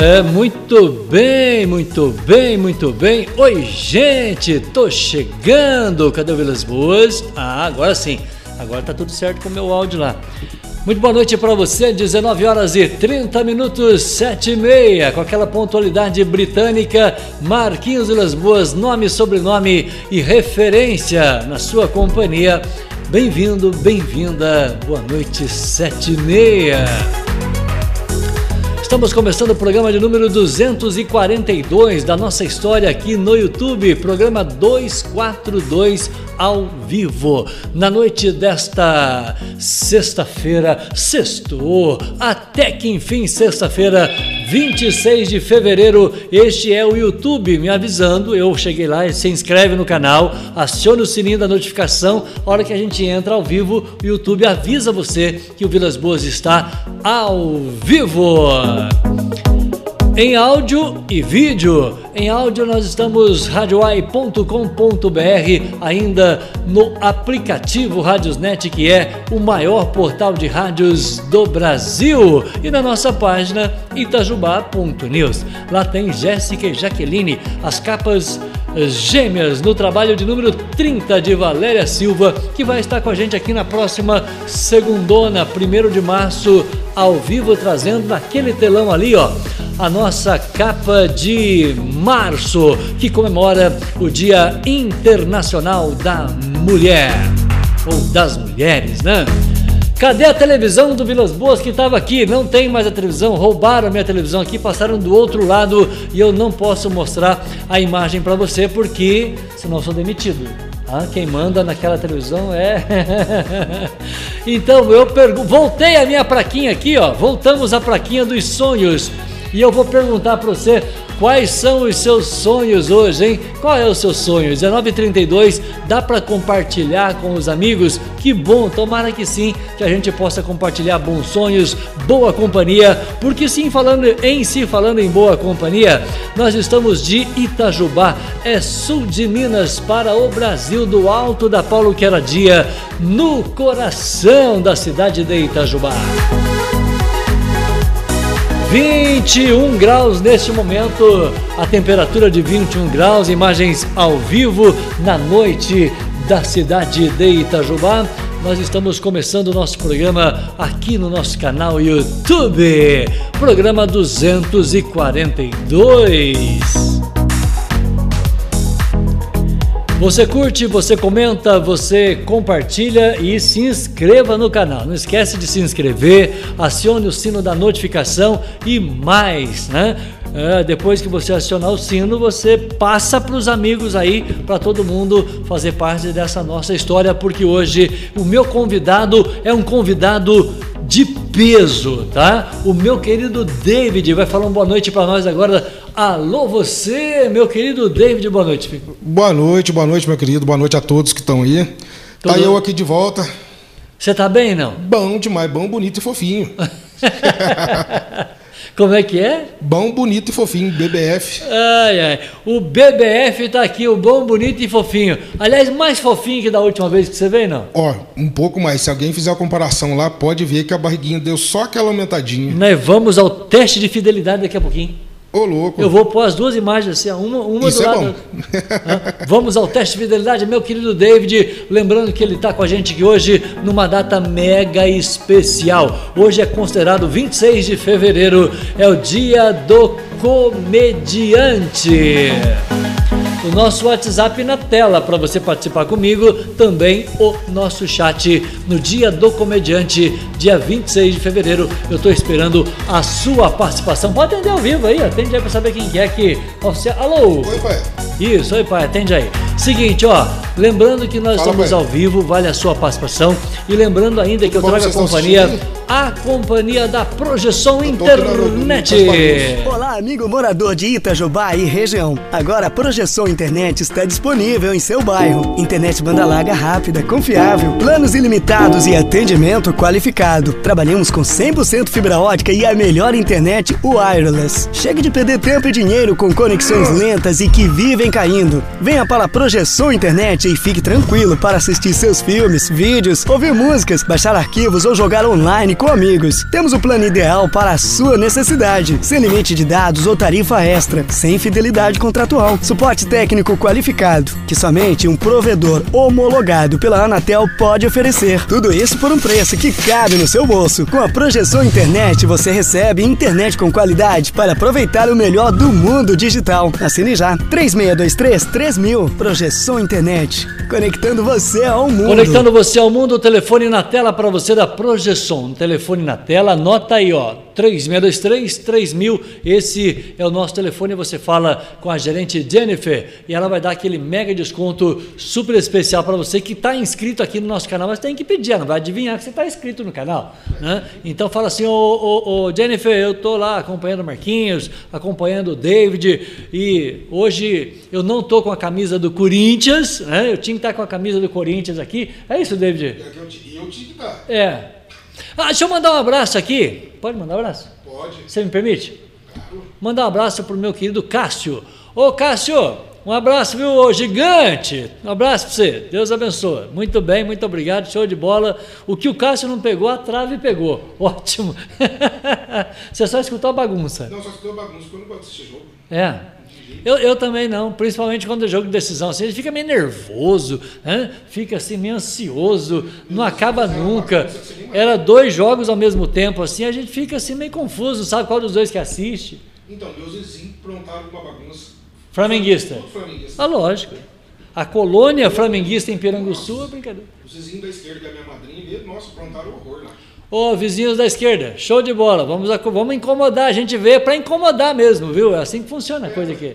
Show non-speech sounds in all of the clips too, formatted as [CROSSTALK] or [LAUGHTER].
É, muito bem, muito bem, muito bem. Oi, gente, tô chegando. Cadê o Vilas Boas? Ah, agora sim. Agora tá tudo certo com o meu áudio lá. Muito boa noite para você, 19 horas e 30 minutos, 7 e meia, com aquela pontualidade britânica, Marquinhos Vilas Boas, nome, sobrenome e referência na sua companhia. Bem-vindo, bem-vinda, boa noite, 7 e meia. Estamos começando o programa de número 242 da nossa história aqui no YouTube, programa 242 ao vivo. Na noite desta sexta-feira, sextou, até que enfim, sexta-feira, 26 de fevereiro. Este é o YouTube me avisando. Eu cheguei lá, se inscreve no canal, acione o sininho da notificação. A hora que a gente entra ao vivo, o YouTube avisa você que o Vilas Boas está ao vivo em áudio e vídeo. Em áudio nós estamos radioai.com.br, ainda no aplicativo Radiosnet, que é o maior portal de rádios do Brasil, e na nossa página itajubá.news. Lá tem Jéssica e Jaqueline, as capas gêmeas no trabalho de número 30 de Valéria Silva, que vai estar com a gente aqui na próxima segundona, 1 de março, ao vivo, trazendo naquele telão ali, ó a nossa capa de março, que comemora o Dia Internacional da Mulher, ou das mulheres, né? Cadê a televisão do Vilas Boas que estava aqui? Não tem mais a televisão, roubaram a minha televisão aqui, passaram do outro lado e eu não posso mostrar a imagem para você porque senão eu sou demitido. Ah, quem manda naquela televisão é. [LAUGHS] então eu pergunto, voltei a minha plaquinha aqui, ó. Voltamos à plaquinha dos sonhos. E eu vou perguntar para você quais são os seus sonhos hoje, hein? Qual é o seu sonho? 1932, dá para compartilhar com os amigos? Que bom, tomara que sim, que a gente possa compartilhar bons sonhos, boa companhia, porque sim, falando em si, falando em boa companhia, nós estamos de Itajubá, é sul de Minas para o Brasil, do alto da Paulo Queradia, no coração da cidade de Itajubá. 21 graus neste momento, a temperatura de 21 graus, imagens ao vivo na noite da cidade de Itajubá. Nós estamos começando o nosso programa aqui no nosso canal YouTube, programa 242. Você curte, você comenta, você compartilha e se inscreva no canal. Não esquece de se inscrever, acione o sino da notificação e mais, né? É, depois que você acionar o sino, você passa para os amigos aí, para todo mundo fazer parte dessa nossa história, porque hoje o meu convidado é um convidado de peso, tá? O meu querido David vai falar uma boa noite para nós agora Alô, você, meu querido David, boa noite. Boa noite, boa noite, meu querido, boa noite a todos que estão aí. Tá Tudo... Tá eu aqui de volta. Você tá bem, não? Bom demais, bom, bonito e fofinho. [LAUGHS] Como é que é? Bom, bonito e fofinho, BBF. Ai, ai. O BBF tá aqui, o bom, bonito e fofinho. Aliás, mais fofinho que da última vez que você veio, não? Ó, um pouco mais. Se alguém fizer a comparação lá, pode ver que a barriguinha deu só aquela aumentadinha. Nós vamos ao teste de fidelidade daqui a pouquinho. Ô, louco. Eu vou pôr as duas imagens assim, uma, uma Isso do é lado. Bom. Vamos ao teste de fidelidade, meu querido David. Lembrando que ele está com a gente aqui hoje numa data mega especial. Hoje é considerado 26 de fevereiro, é o dia do comediante o nosso WhatsApp na tela para você participar comigo, também o nosso chat no Dia do Comediante, dia 26 de fevereiro. Eu estou esperando a sua participação. Pode atender ao vivo aí, atende aí para saber quem é que. Alô? Oi, pai. Isso, oi, pai, atende aí. Seguinte, ó, lembrando que nós Fala, estamos pai. ao vivo, vale a sua participação. E lembrando ainda que eu trago a companhia, a companhia da Projeção Internet. Olá, amigo morador de Itajubá e região. Agora a Projeção Internet está disponível em seu bairro. Internet banda larga rápida, confiável, planos ilimitados e atendimento qualificado. Trabalhamos com 100% fibra ótica e a melhor internet wireless. Chegue de perder tempo e dinheiro com conexões lentas e que vivem caindo. Venha para a Projeção Internet e fique tranquilo para assistir seus filmes, vídeos, ouvir músicas, baixar arquivos ou jogar online com amigos. Temos o plano ideal para a sua necessidade, sem limite de dados ou tarifa extra, sem fidelidade contratual, suporte técnico qualificado, que somente um provedor homologado pela Anatel pode oferecer. Tudo isso por um preço que cabe no seu bolso. Com a Projeção Internet, você recebe internet com qualidade para aproveitar o melhor do mundo digital. Assine já. 3623 3000. Projeção Internet. Conectando você ao mundo. Conectando você ao mundo, o telefone na tela para você da Projeção. Telefone na tela, anota aí, ó. 3623 3000. Esse é o nosso telefone. Você fala com a gerente Jennifer e ela vai dar aquele mega desconto super especial para você que está inscrito aqui no nosso canal, mas tem que pedir, ela não vai adivinhar que você está inscrito no canal. Né? Então fala assim, ô, ô, ô Jennifer, eu estou lá acompanhando o Marquinhos, acompanhando o David, e hoje eu não estou com a camisa do Corinthians, né? eu tinha que estar com a camisa do Corinthians aqui. É isso, David? E eu tinha que estar. É. Ah, deixa eu mandar um abraço aqui. Pode mandar um abraço? Pode. Você me permite? Mandar um abraço para o meu querido Cássio. Ô Cássio, um abraço, viu, ô gigante. Um abraço para você. Deus abençoe. Muito bem, muito obrigado. Show de bola. O que o Cássio não pegou, a trave pegou. [LAUGHS] Ótimo. [LAUGHS] você só escutou a bagunça. Não, só escutou a bagunça, porque eu não gosto de assistir jogo. É. Eu, eu também não, principalmente quando é jogo de decisão. Assim, a gente fica meio nervoso, né? fica assim meio ansioso, não acaba nunca. Era dois jogos ao mesmo tempo, assim, a gente fica assim meio confuso, sabe qual dos dois que assiste. Então, meus vizinhos prontaram uma bagunça. Flamenguista. Flamenguista. Ah, lógico. A colônia flamenguista em Piranguçu é brincadeira. Os vizinhos da esquerda, que é a minha madrinha, nossa, prontaram horror lá. Ô, vizinhos da esquerda, show de bola. Vamos, vamos incomodar, a gente vê para incomodar mesmo, viu? É assim que funciona a coisa aqui.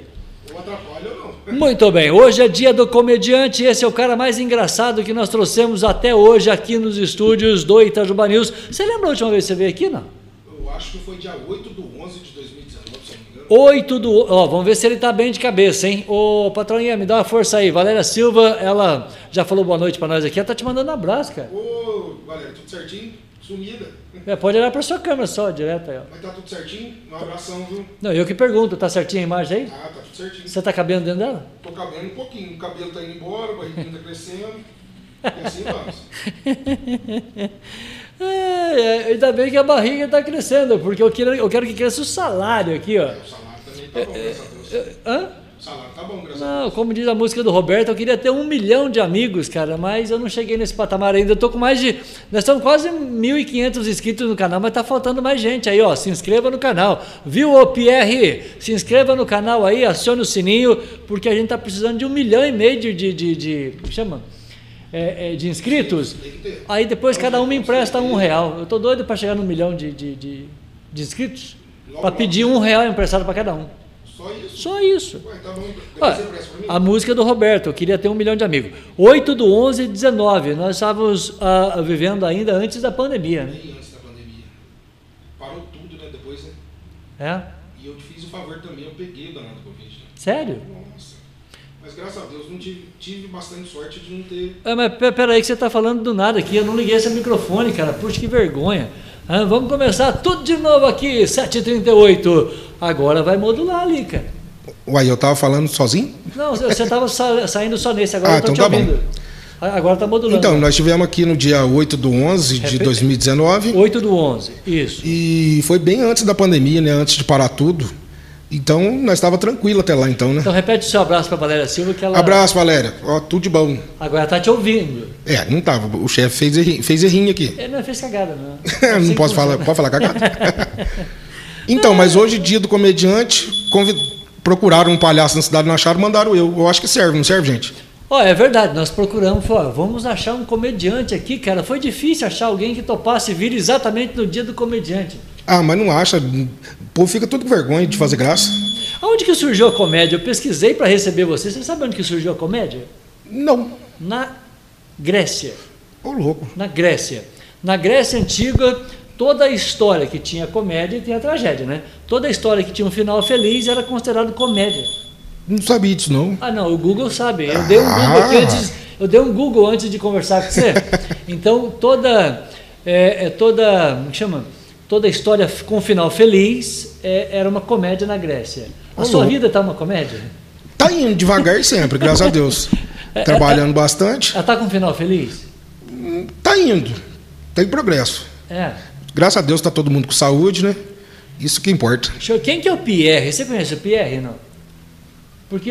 Ou atrapalha ou não. Muito bem, hoje é dia do comediante, esse é o cara mais engraçado que nós trouxemos até hoje aqui nos estúdios do Itajuba News. Você lembra a última vez que você veio aqui, não? Eu acho que foi dia 8 do 11 de 2019, se não me engano. 8 do... Ó, vamos ver se ele tá bem de cabeça, hein? Ô, patroinha, me dá uma força aí. Valéria Silva, ela já falou boa noite para nós aqui, ela tá te mandando um abraço, cara. Ô, galera, tudo certinho? Sumida. É, pode olhar para sua câmera só, direto aí, ó. Mas tá tudo certinho? Um abração, viu? Não, eu que pergunto, tá certinha a imagem aí? Ah, tá tudo certinho. Você tá cabendo dentro dela? Tô cabendo um pouquinho, o cabelo tá indo embora, o barriguinho tá crescendo. E assim vamos. [LAUGHS] É, é, ainda bem que a barriga está crescendo, porque eu quero, eu quero que cresça o salário aqui, ó. O salário também tá bom, a Deus. Hã? Salário tá bom, graças a Não, Deus. como diz a música do Roberto, eu queria ter um milhão de amigos, cara, mas eu não cheguei nesse patamar ainda. Eu tô com mais de. Nós estamos quase 1.500 inscritos no canal, mas tá faltando mais gente aí, ó. Se inscreva no canal. Viu, ô Pierre? Se inscreva no canal aí, acione o sininho, porque a gente tá precisando de um milhão e meio de. de, de, de chama? É, é, de inscritos. Aí depois cada um me empresta um real. Eu tô doido para chegar no milhão de, de, de, de inscritos. Para pedir um real emprestado para cada um. Só isso? Só isso. Ué, tá bom. Mim? a música do Roberto, eu queria ter um milhão de amigos. 8 do 11 19, nós estávamos ah, vivendo ainda antes da pandemia, né? Antes da pandemia. Parou tudo, né? Depois, né? É? E eu te fiz o favor também, eu peguei o danado Covid. Né? Sério? Nossa. Mas graças a Deus não tive, tive bastante sorte de não ter. Ah, mas pe- peraí que você está falando do nada aqui, eu não liguei esse microfone, cara. Puxa, que vergonha. Ah, vamos começar tudo de novo aqui, 7h38. Agora vai modular ali, cara. Uai, eu tava falando sozinho? Não, você estava saindo só nesse, agora Ah, eu tô então te tá bom. ouvindo. Ah, Agora tá modulando. Então, nós tivemos aqui no dia 8 do 11 de Repete. 2019. 8 do 11, isso. E foi bem antes da pandemia, né? Antes de parar tudo. Então, nós estava tranquilo até lá, então, né? Então repete o seu abraço para Valéria Silva, que ela Abraço, Valéria. Ó, tudo de bom. agora tá te ouvindo. É, não tava. O chefe fez, erri- fez errinho aqui. Ele não fez cagada, não. [LAUGHS] Não posso falar. Pode falar cagada? [LAUGHS] então, mas hoje, dia do comediante, convi- procuraram um palhaço na cidade, não acharam, mandaram eu. Eu acho que serve, não serve, gente? Ó, é verdade, nós procuramos, falou, vamos achar um comediante aqui, cara. Foi difícil achar alguém que topasse vir exatamente no dia do comediante. Ah, mas não acha. O povo fica tudo com vergonha de fazer graça. Aonde que surgiu a comédia? Eu pesquisei para receber você. Você sabe onde que surgiu a comédia? Não. Na Grécia. Ô, louco. Na Grécia. Na Grécia antiga, toda a história que tinha comédia tinha tragédia, né? Toda a história que tinha um final feliz era considerado comédia. Não sabia disso, não. Ah, não, o Google sabe. Eu dei um Google aqui Ah. antes, eu dei um Google antes de conversar com você. [LAUGHS] Então, toda é, é toda, como que chama? Toda história com final feliz é, era uma comédia na Grécia. A Ô, sua vida tá uma comédia? Tá indo devagar sempre, graças a Deus. [LAUGHS] é, trabalhando é, bastante. Ela tá com um final feliz? Tá indo. Tem progresso. É. Graças a Deus tá todo mundo com saúde, né? Isso que importa. Quem que é o Pierre? Você conhece o Pierre, não? Porque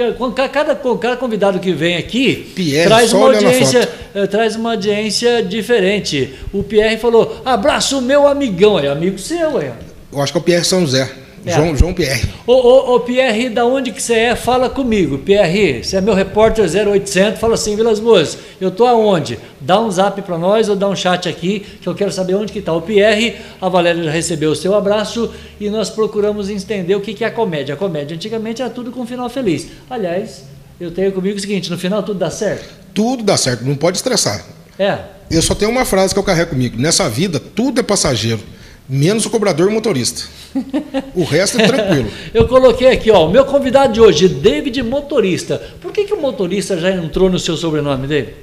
cada, cada convidado que vem aqui Pierre, traz uma audiência, eh, traz uma audiência diferente. O Pierre falou: abraço meu amigão, é amigo seu, é. Eu acho que é o Pierre São José. É. João, João Pierre. Ô, ô, ô, Pierre, da onde que você é? Fala comigo. Pierre, você é meu repórter 0800, fala assim, Vilas Boas, eu tô aonde? Dá um zap para nós ou dá um chat aqui, que eu quero saber onde que tá o Pierre. A Valéria já recebeu o seu abraço e nós procuramos entender o que, que é a comédia. A comédia antigamente era tudo com um final feliz. Aliás, eu tenho comigo o seguinte, no final tudo dá certo? Tudo dá certo, não pode estressar. É. Eu só tenho uma frase que eu carrego comigo. Nessa vida, tudo é passageiro menos o cobrador e o motorista. [LAUGHS] O resto é tranquilo. Eu coloquei aqui, ó, o meu convidado de hoje, David Motorista. Por que, que o motorista já entrou no seu sobrenome dele?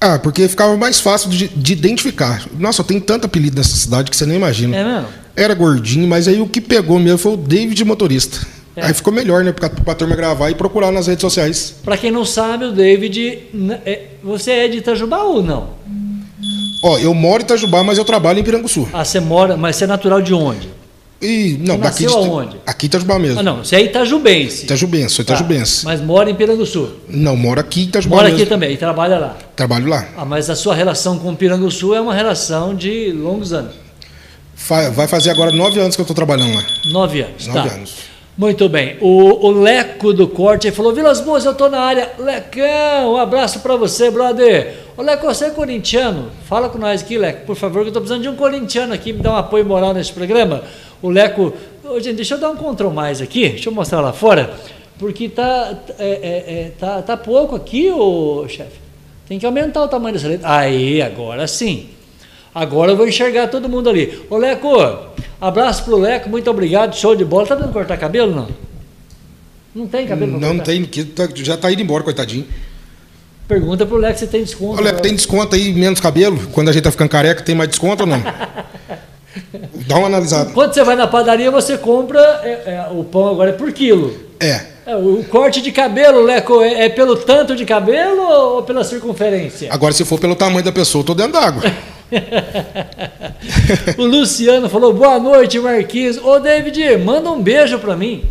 Ah, porque ficava mais fácil de, de identificar. Nossa, tem tanto apelido nessa cidade que você nem imagina. É mesmo? Era gordinho, mas aí o que pegou mesmo foi o David Motorista. É. Aí ficou melhor, né? Pra, pra turma gravar e procurar nas redes sociais. Para quem não sabe, o David. É, você é de Itajubá ou não? Ó, eu moro em Itajubá, mas eu trabalho em Piranguçu. Ah, você mora, mas você é natural de onde? E, não, daqui de, aonde? Aqui em Itajubá mesmo. Ah, não, você é itajubense. Itajubense, sou itajubense. Tá, mas mora em Piranguçu. Não, moro aqui em Itajubá Mora mesmo. aqui também e trabalha lá. Trabalho lá. Ah, mas a sua relação com Piranguçu é uma relação de longos anos. Vai fazer agora nove anos que eu estou trabalhando lá. Nove anos, Nove tá. anos. Muito bem. O, o Leco do Corte falou: Vilas Boas, eu tô na área. Lecão, um abraço para você, brother. Ô Leco, você é corintiano? Fala com nós aqui, Leco, por favor, que eu tô precisando de um corintiano aqui, me dá um apoio moral nesse programa. O Leco. Ô, gente, deixa eu dar um control mais aqui, deixa eu mostrar lá fora, porque tá, é, é, é, tá, tá pouco aqui, ô chefe. Tem que aumentar o tamanho dessa letra. Aí, agora sim. Agora eu vou enxergar todo mundo ali. Ô Leco, abraço pro Leco, muito obrigado, show de bola. Tá dando cortar cabelo não? Não tem cabelo Não tem, tá, já tá indo embora, coitadinho. Pergunta pro Leco se tem desconto. Ô Leco, tem desconto aí, menos cabelo? Quando a gente tá ficando careca, tem mais desconto ou não? [LAUGHS] [LAUGHS] Dá uma analisada. Quando você vai na padaria, você compra, é, é, o pão agora é por quilo. É. é o corte de cabelo, Leco, é, é, pelo tanto de cabelo ou pela circunferência? Agora, se for pelo tamanho da pessoa, eu tô dentro d'água. [LAUGHS] o Luciano falou: boa noite, Marquinhos. Ô, David, manda um beijo para mim.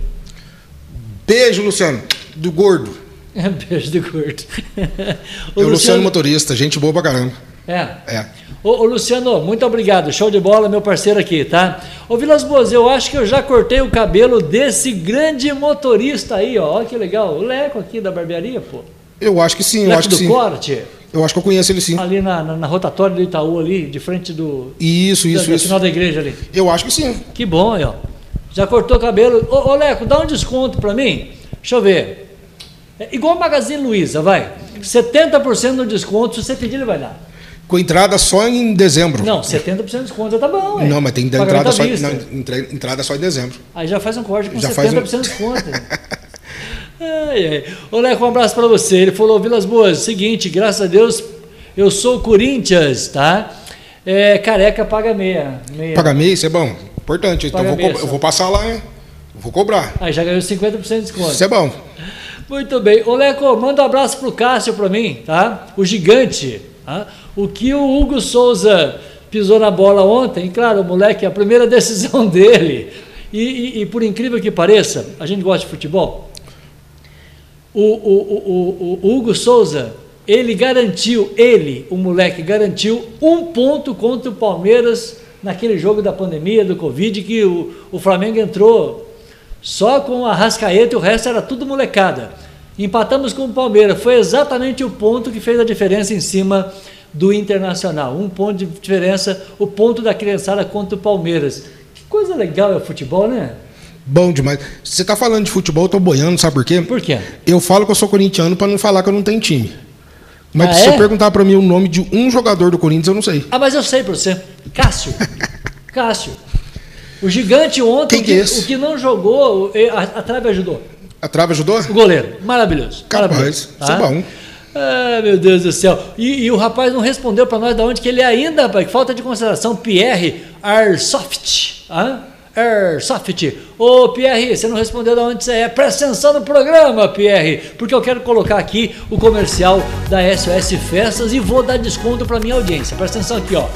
Beijo, Luciano, do gordo. [LAUGHS] beijo do gordo. o é o Luciano, Luciano motorista, gente boa pra caramba. É. É. Ô, ô, Luciano, muito obrigado. Show de bola, meu parceiro aqui, tá? Ô, Vilas Boas, eu acho que eu já cortei o cabelo desse grande motorista aí, ó. Olha que legal. O Leco aqui da barbearia, pô. Eu acho que sim, Leco eu acho que sim. corte. Eu acho que eu conheço ele sim. Ali na, na, na rotatória do Itaú, ali, de frente do. Isso, isso, do, isso. final da igreja ali. Eu acho que sim. Que bom ó. Já cortou o cabelo. Ô, ô Leco, dá um desconto pra mim. Deixa eu ver. É igual o Magazine Luiza, vai. 70% no desconto, se você pedir, ele vai dar. Com entrada só em dezembro. Não, 70% de desconto tá bom, hein? Não, mas tem entrada só, não, entrada só em dezembro. Aí já faz um corte com já 70% um... de desconto. [LAUGHS] ai, ai. Ô, Leco, um abraço para você. Ele falou, Vilas Boas, seguinte, graças a Deus, eu sou Corinthians, tá? É, careca paga meia. meia. Paga meia, isso é bom. Importante. Então eu vou, eu vou, passar lá, hein? Vou cobrar. Aí já ganhou 50% de desconto. Isso é bom. Muito bem. Ô, Leco, manda um abraço pro Cássio para mim, tá? O gigante. Tá? O que o Hugo Souza pisou na bola ontem, claro, o moleque, a primeira [LAUGHS] decisão dele. E, e, e por incrível que pareça, a gente gosta de futebol. O, o, o, o, Hugo Souza, ele garantiu, ele, o moleque, garantiu um ponto contra o Palmeiras naquele jogo da pandemia, do Covid, que o, o Flamengo entrou só com a Rascaeta e o resto era tudo molecada. Empatamos com o Palmeiras. Foi exatamente o ponto que fez a diferença em cima do Internacional. Um ponto de diferença, o ponto da criançada contra o Palmeiras. Que coisa legal é o futebol, né? Bom demais. Você está falando de futebol, eu tô boiando, sabe por quê? Por quê? Eu falo que eu sou corintiano para não falar que eu não tenho time. Mas ah, se é? você perguntar para mim o nome de um jogador do Corinthians, eu não sei. Ah, mas eu sei para você. Cássio. [LAUGHS] Cássio. O gigante ontem, Quem que, é o que não jogou, a, a trave ajudou. A trave ajudou? O goleiro. Maravilhoso. Capaz. Maravilhoso, tá? Isso é bom. Ah, meu Deus do céu. E, e o rapaz não respondeu para nós de onde que ele é ainda, rapaz. Falta de consideração. Pierre Arsoft. Ah? Airsoft. Ô Pierre, você não respondeu de onde você é. Presta atenção no programa, Pierre, porque eu quero colocar aqui o comercial da SOS Festas e vou dar desconto para minha audiência. Presta atenção aqui, ó.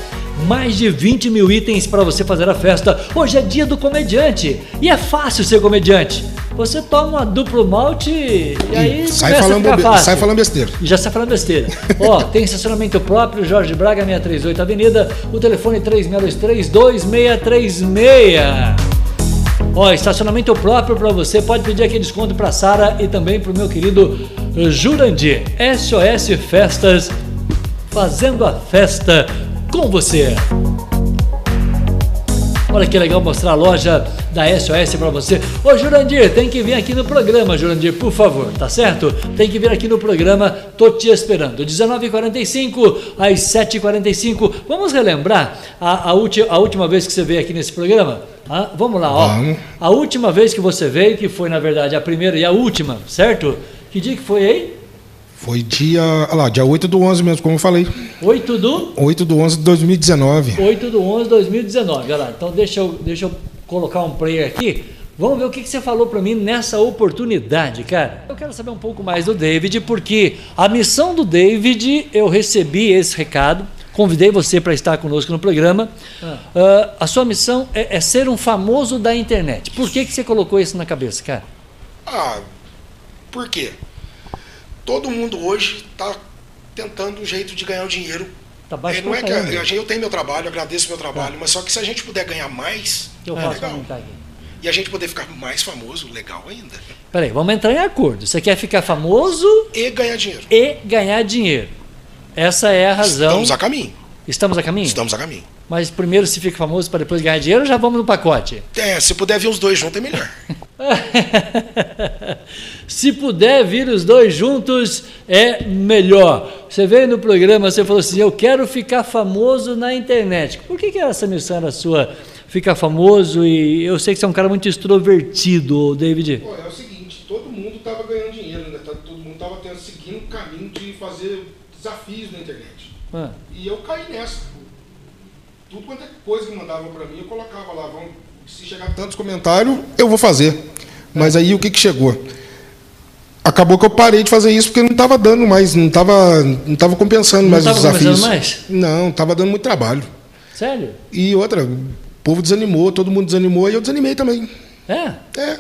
Mais de 20 mil itens para você fazer a festa. Hoje é dia do comediante e é fácil ser comediante. Você toma uma duplo malte e, e aí sai falando, sai falando besteira. E já sai falando besteira. Ó, [LAUGHS] tem estacionamento próprio, Jorge Braga, 638 Avenida, o telefone 3623 2636. Ó, estacionamento próprio para você. Pode pedir aqui desconto para Sara e também para o meu querido Jurandir. SOS Festas, fazendo a festa com você. Olha que legal mostrar a loja da SOS para você. Ô Jurandir, tem que vir aqui no programa, Jurandir, por favor, tá certo? Tem que vir aqui no programa, tô te esperando. 19h45 às 7h45. Vamos relembrar a, a, a última vez que você veio aqui nesse programa? Ah, vamos lá, ó. Vamos. A última vez que você veio, que foi na verdade a primeira e a última, certo? Que dia que foi aí? Foi dia, lá, dia 8 do 11 mesmo, como eu falei. 8 do? 8 do 11 de 2019. 8 do 11 de 2019, olha lá. Então deixa eu, deixa eu colocar um player aqui. Vamos ver o que, que você falou para mim nessa oportunidade, cara. Eu quero saber um pouco mais do David, porque a missão do David, eu recebi esse recado, convidei você para estar conosco no programa. Ah. Uh, a sua missão é, é, ser um famoso da internet. Por que, que você colocou isso na cabeça, cara? Ah, por quê? Todo mundo hoje está tentando um jeito de ganhar o dinheiro. Tá é, não é que a, eu tenho meu trabalho, agradeço meu trabalho, tá. mas só que se a gente puder ganhar mais, eu é legal. E a gente poder ficar mais famoso, legal ainda. Peraí, vamos entrar em acordo. Você quer ficar famoso e ganhar dinheiro. E ganhar dinheiro. Essa é a razão. Estamos a caminho. Estamos a caminho? Estamos a caminho. Mas primeiro se fica famoso para depois ganhar dinheiro, já vamos no pacote. É, se puder vir os dois juntos é melhor. [LAUGHS] se puder vir os dois juntos é melhor. Você veio no programa, você falou assim: "Eu quero ficar famoso na internet". Por que que essa missão era sua? Ficar famoso e eu sei que você é um cara muito extrovertido, David. Pô, é o seguinte, todo mundo estava ganhando dinheiro, né? Todo mundo estava seguindo o caminho de fazer desafios na internet. Ah. E eu caí nessa tudo quanto é coisa que mandavam para mim, eu colocava lá, vamos, se chegar tantos comentários, eu vou fazer. Mas aí o que, que chegou? Acabou que eu parei de fazer isso porque não estava dando mais, não estava não tava compensando não mais os desafios. Mais? Não, estava dando muito trabalho. Sério? E outra, o povo desanimou, todo mundo desanimou e eu desanimei também. É? É.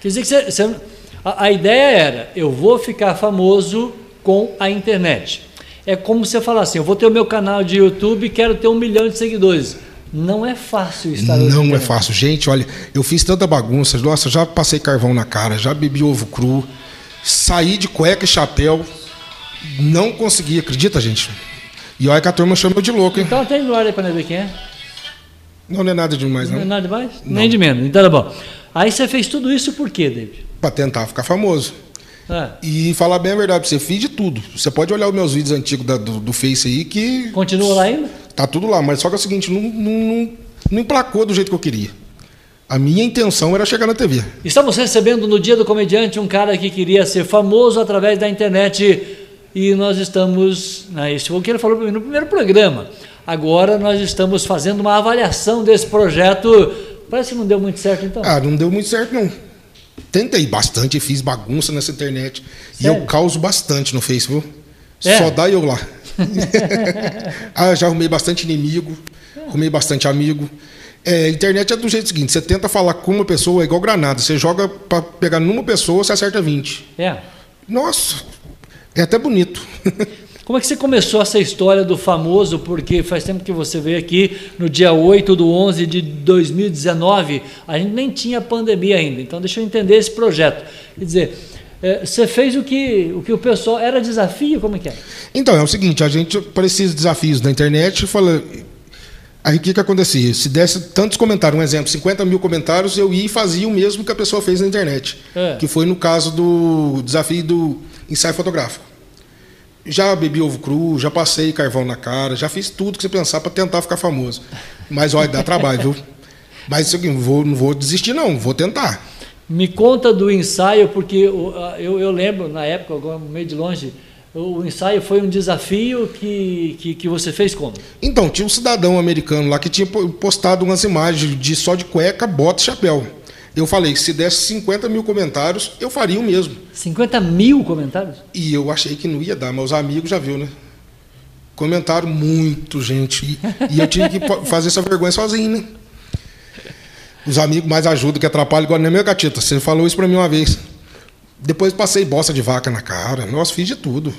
Quer dizer que você, você a, a ideia era, eu vou ficar famoso com a internet é como você falar assim: eu vou ter o meu canal de YouTube e quero ter um milhão de seguidores. Não é fácil estar Não é fácil. Gente, olha, eu fiz tanta bagunça. Nossa, já passei carvão na cara, já bebi ovo cru, saí de cueca e chapéu. Não consegui, acredita, gente? E olha que a turma chama de louco, hein? Então tem no ar aí pra ver quem é. Não, não é nada demais, não. Não é nada demais? Não. Nem de menos. Então tá bom. Aí você fez tudo isso por quê, David? Para tentar ficar famoso. É. E falar bem a verdade, você fiz de tudo. Você pode olhar os meus vídeos antigos da, do, do, Face aí que. Continua lá ainda? Tá tudo lá, mas só que é o seguinte, não, não, não, não emplacou do jeito que eu queria. A minha intenção era chegar na TV. Estamos recebendo no Dia do Comediante um cara que queria ser famoso através da internet e nós estamos. Né, isso foi o que ele falou para mim no primeiro programa. Agora nós estamos fazendo uma avaliação desse projeto. Parece que não deu muito certo então. Ah, não deu muito certo não. Tentei bastante, fiz bagunça nessa internet. Sério? E eu causo bastante no Facebook. É. Só dá eu lá. [LAUGHS] ah, já arrumei bastante inimigo, arrumei bastante amigo. É, internet é do jeito seguinte: você tenta falar com uma pessoa, é igual granada. Você joga para pegar numa pessoa, você acerta 20. É. Nossa, é até bonito. [LAUGHS] Como é que você começou essa história do famoso? Porque faz tempo que você veio aqui, no dia 8 do 11 de 2019, a gente nem tinha pandemia ainda. Então, deixa eu entender esse projeto. Quer dizer, é, você fez o que, o que o pessoal. Era desafio? Como é que é? Então, é o seguinte: a gente, esses desafios da internet, fala. Aí o que, que acontecia? Se desse tantos comentários, um exemplo, 50 mil comentários, eu ia e fazia o mesmo que a pessoa fez na internet. É. Que foi no caso do desafio do ensaio fotográfico. Já bebi ovo cru, já passei carvão na cara, já fiz tudo que você pensar para tentar ficar famoso. Mas olha, dá trabalho, viu? Mas isso aqui, não vou, não vou desistir, não, vou tentar. Me conta do ensaio, porque eu, eu, eu lembro, na época, agora meio de longe, o ensaio foi um desafio que, que, que, você fez como? Então, tinha um cidadão americano lá que tinha postado umas imagens de só de cueca, bota e chapéu. Eu falei, se desse 50 mil comentários, eu faria o mesmo. 50 mil comentários? E eu achei que não ia dar, mas os amigos já viu, né? Comentaram muito, gente. E, e eu tive que [LAUGHS] fazer essa vergonha sozinho, né? Os amigos mais ajudam que atrapalham, igual nem meu gatita. Você falou isso pra mim uma vez. Depois passei bosta de vaca na cara. Nossa, fiz de tudo.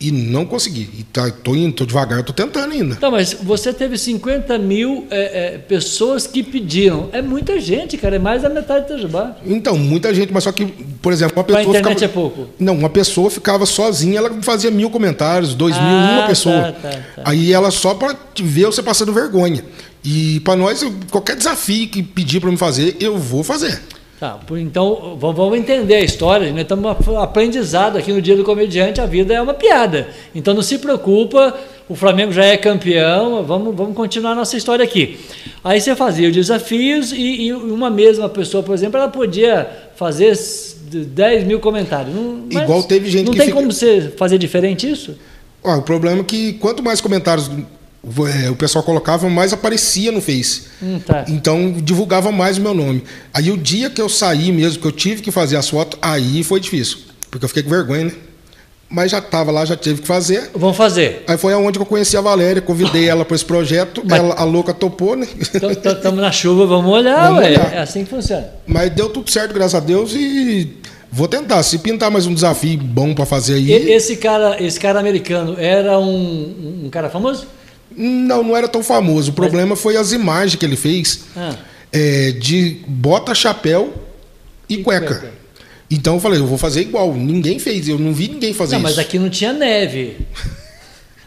E não consegui. E tá, tô indo, tô devagar, tô tentando ainda. Então, mas você teve 50 mil é, é, pessoas que pediram. É muita gente, cara. É mais da metade do Itajubá. Então, muita gente, mas só que, por exemplo, uma pessoa. A internet ficava, é pouco. Não, uma pessoa ficava sozinha, ela fazia mil comentários, dois ah, mil, uma pessoa. Tá, tá, tá. Aí ela só para ver você passando vergonha. E para nós, qualquer desafio que pedir para me fazer, eu vou fazer. Tá, então vamos entender a história. Nós estamos aprendizado aqui no Dia do Comediante, a vida é uma piada. Então não se preocupa, o Flamengo já é campeão, vamos, vamos continuar a nossa história aqui. Aí você fazia os desafios e, e uma mesma pessoa, por exemplo, ela podia fazer 10 mil comentários. Não, Igual teve gente não que. Não tem fica... como você fazer diferente isso? Ah, o problema é que quanto mais comentários o pessoal colocava, mais aparecia no Face. Hum, tá. Então divulgava mais o meu nome. Aí o dia que eu saí mesmo, que eu tive que fazer as fotos, aí foi difícil. Porque eu fiquei com vergonha, né? Mas já estava lá, já tive que fazer. Vamos fazer. Aí foi aonde que eu conheci a Valéria, convidei ela para esse projeto, Mas... ela, a louca topou, né? Estamos na chuva, vamos olhar, vamos ué. Olhar. É assim que funciona. Mas deu tudo certo, graças a Deus, e vou tentar. Se pintar mais um desafio bom para fazer aí. Esse cara, esse cara americano era um, um cara famoso? Não, não era tão famoso. O problema foi as imagens que ele fez ah. é, de bota, chapéu e, e cueca. cueca. Então eu falei, eu vou fazer igual. Ninguém fez, eu não vi ninguém fazer não, isso. Mas aqui não tinha neve.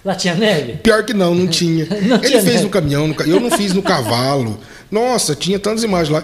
Lá tinha neve? Pior que não, não tinha. [LAUGHS] não ele tinha fez neve. no caminhão, no, eu não fiz no cavalo. Nossa, tinha tantas imagens lá.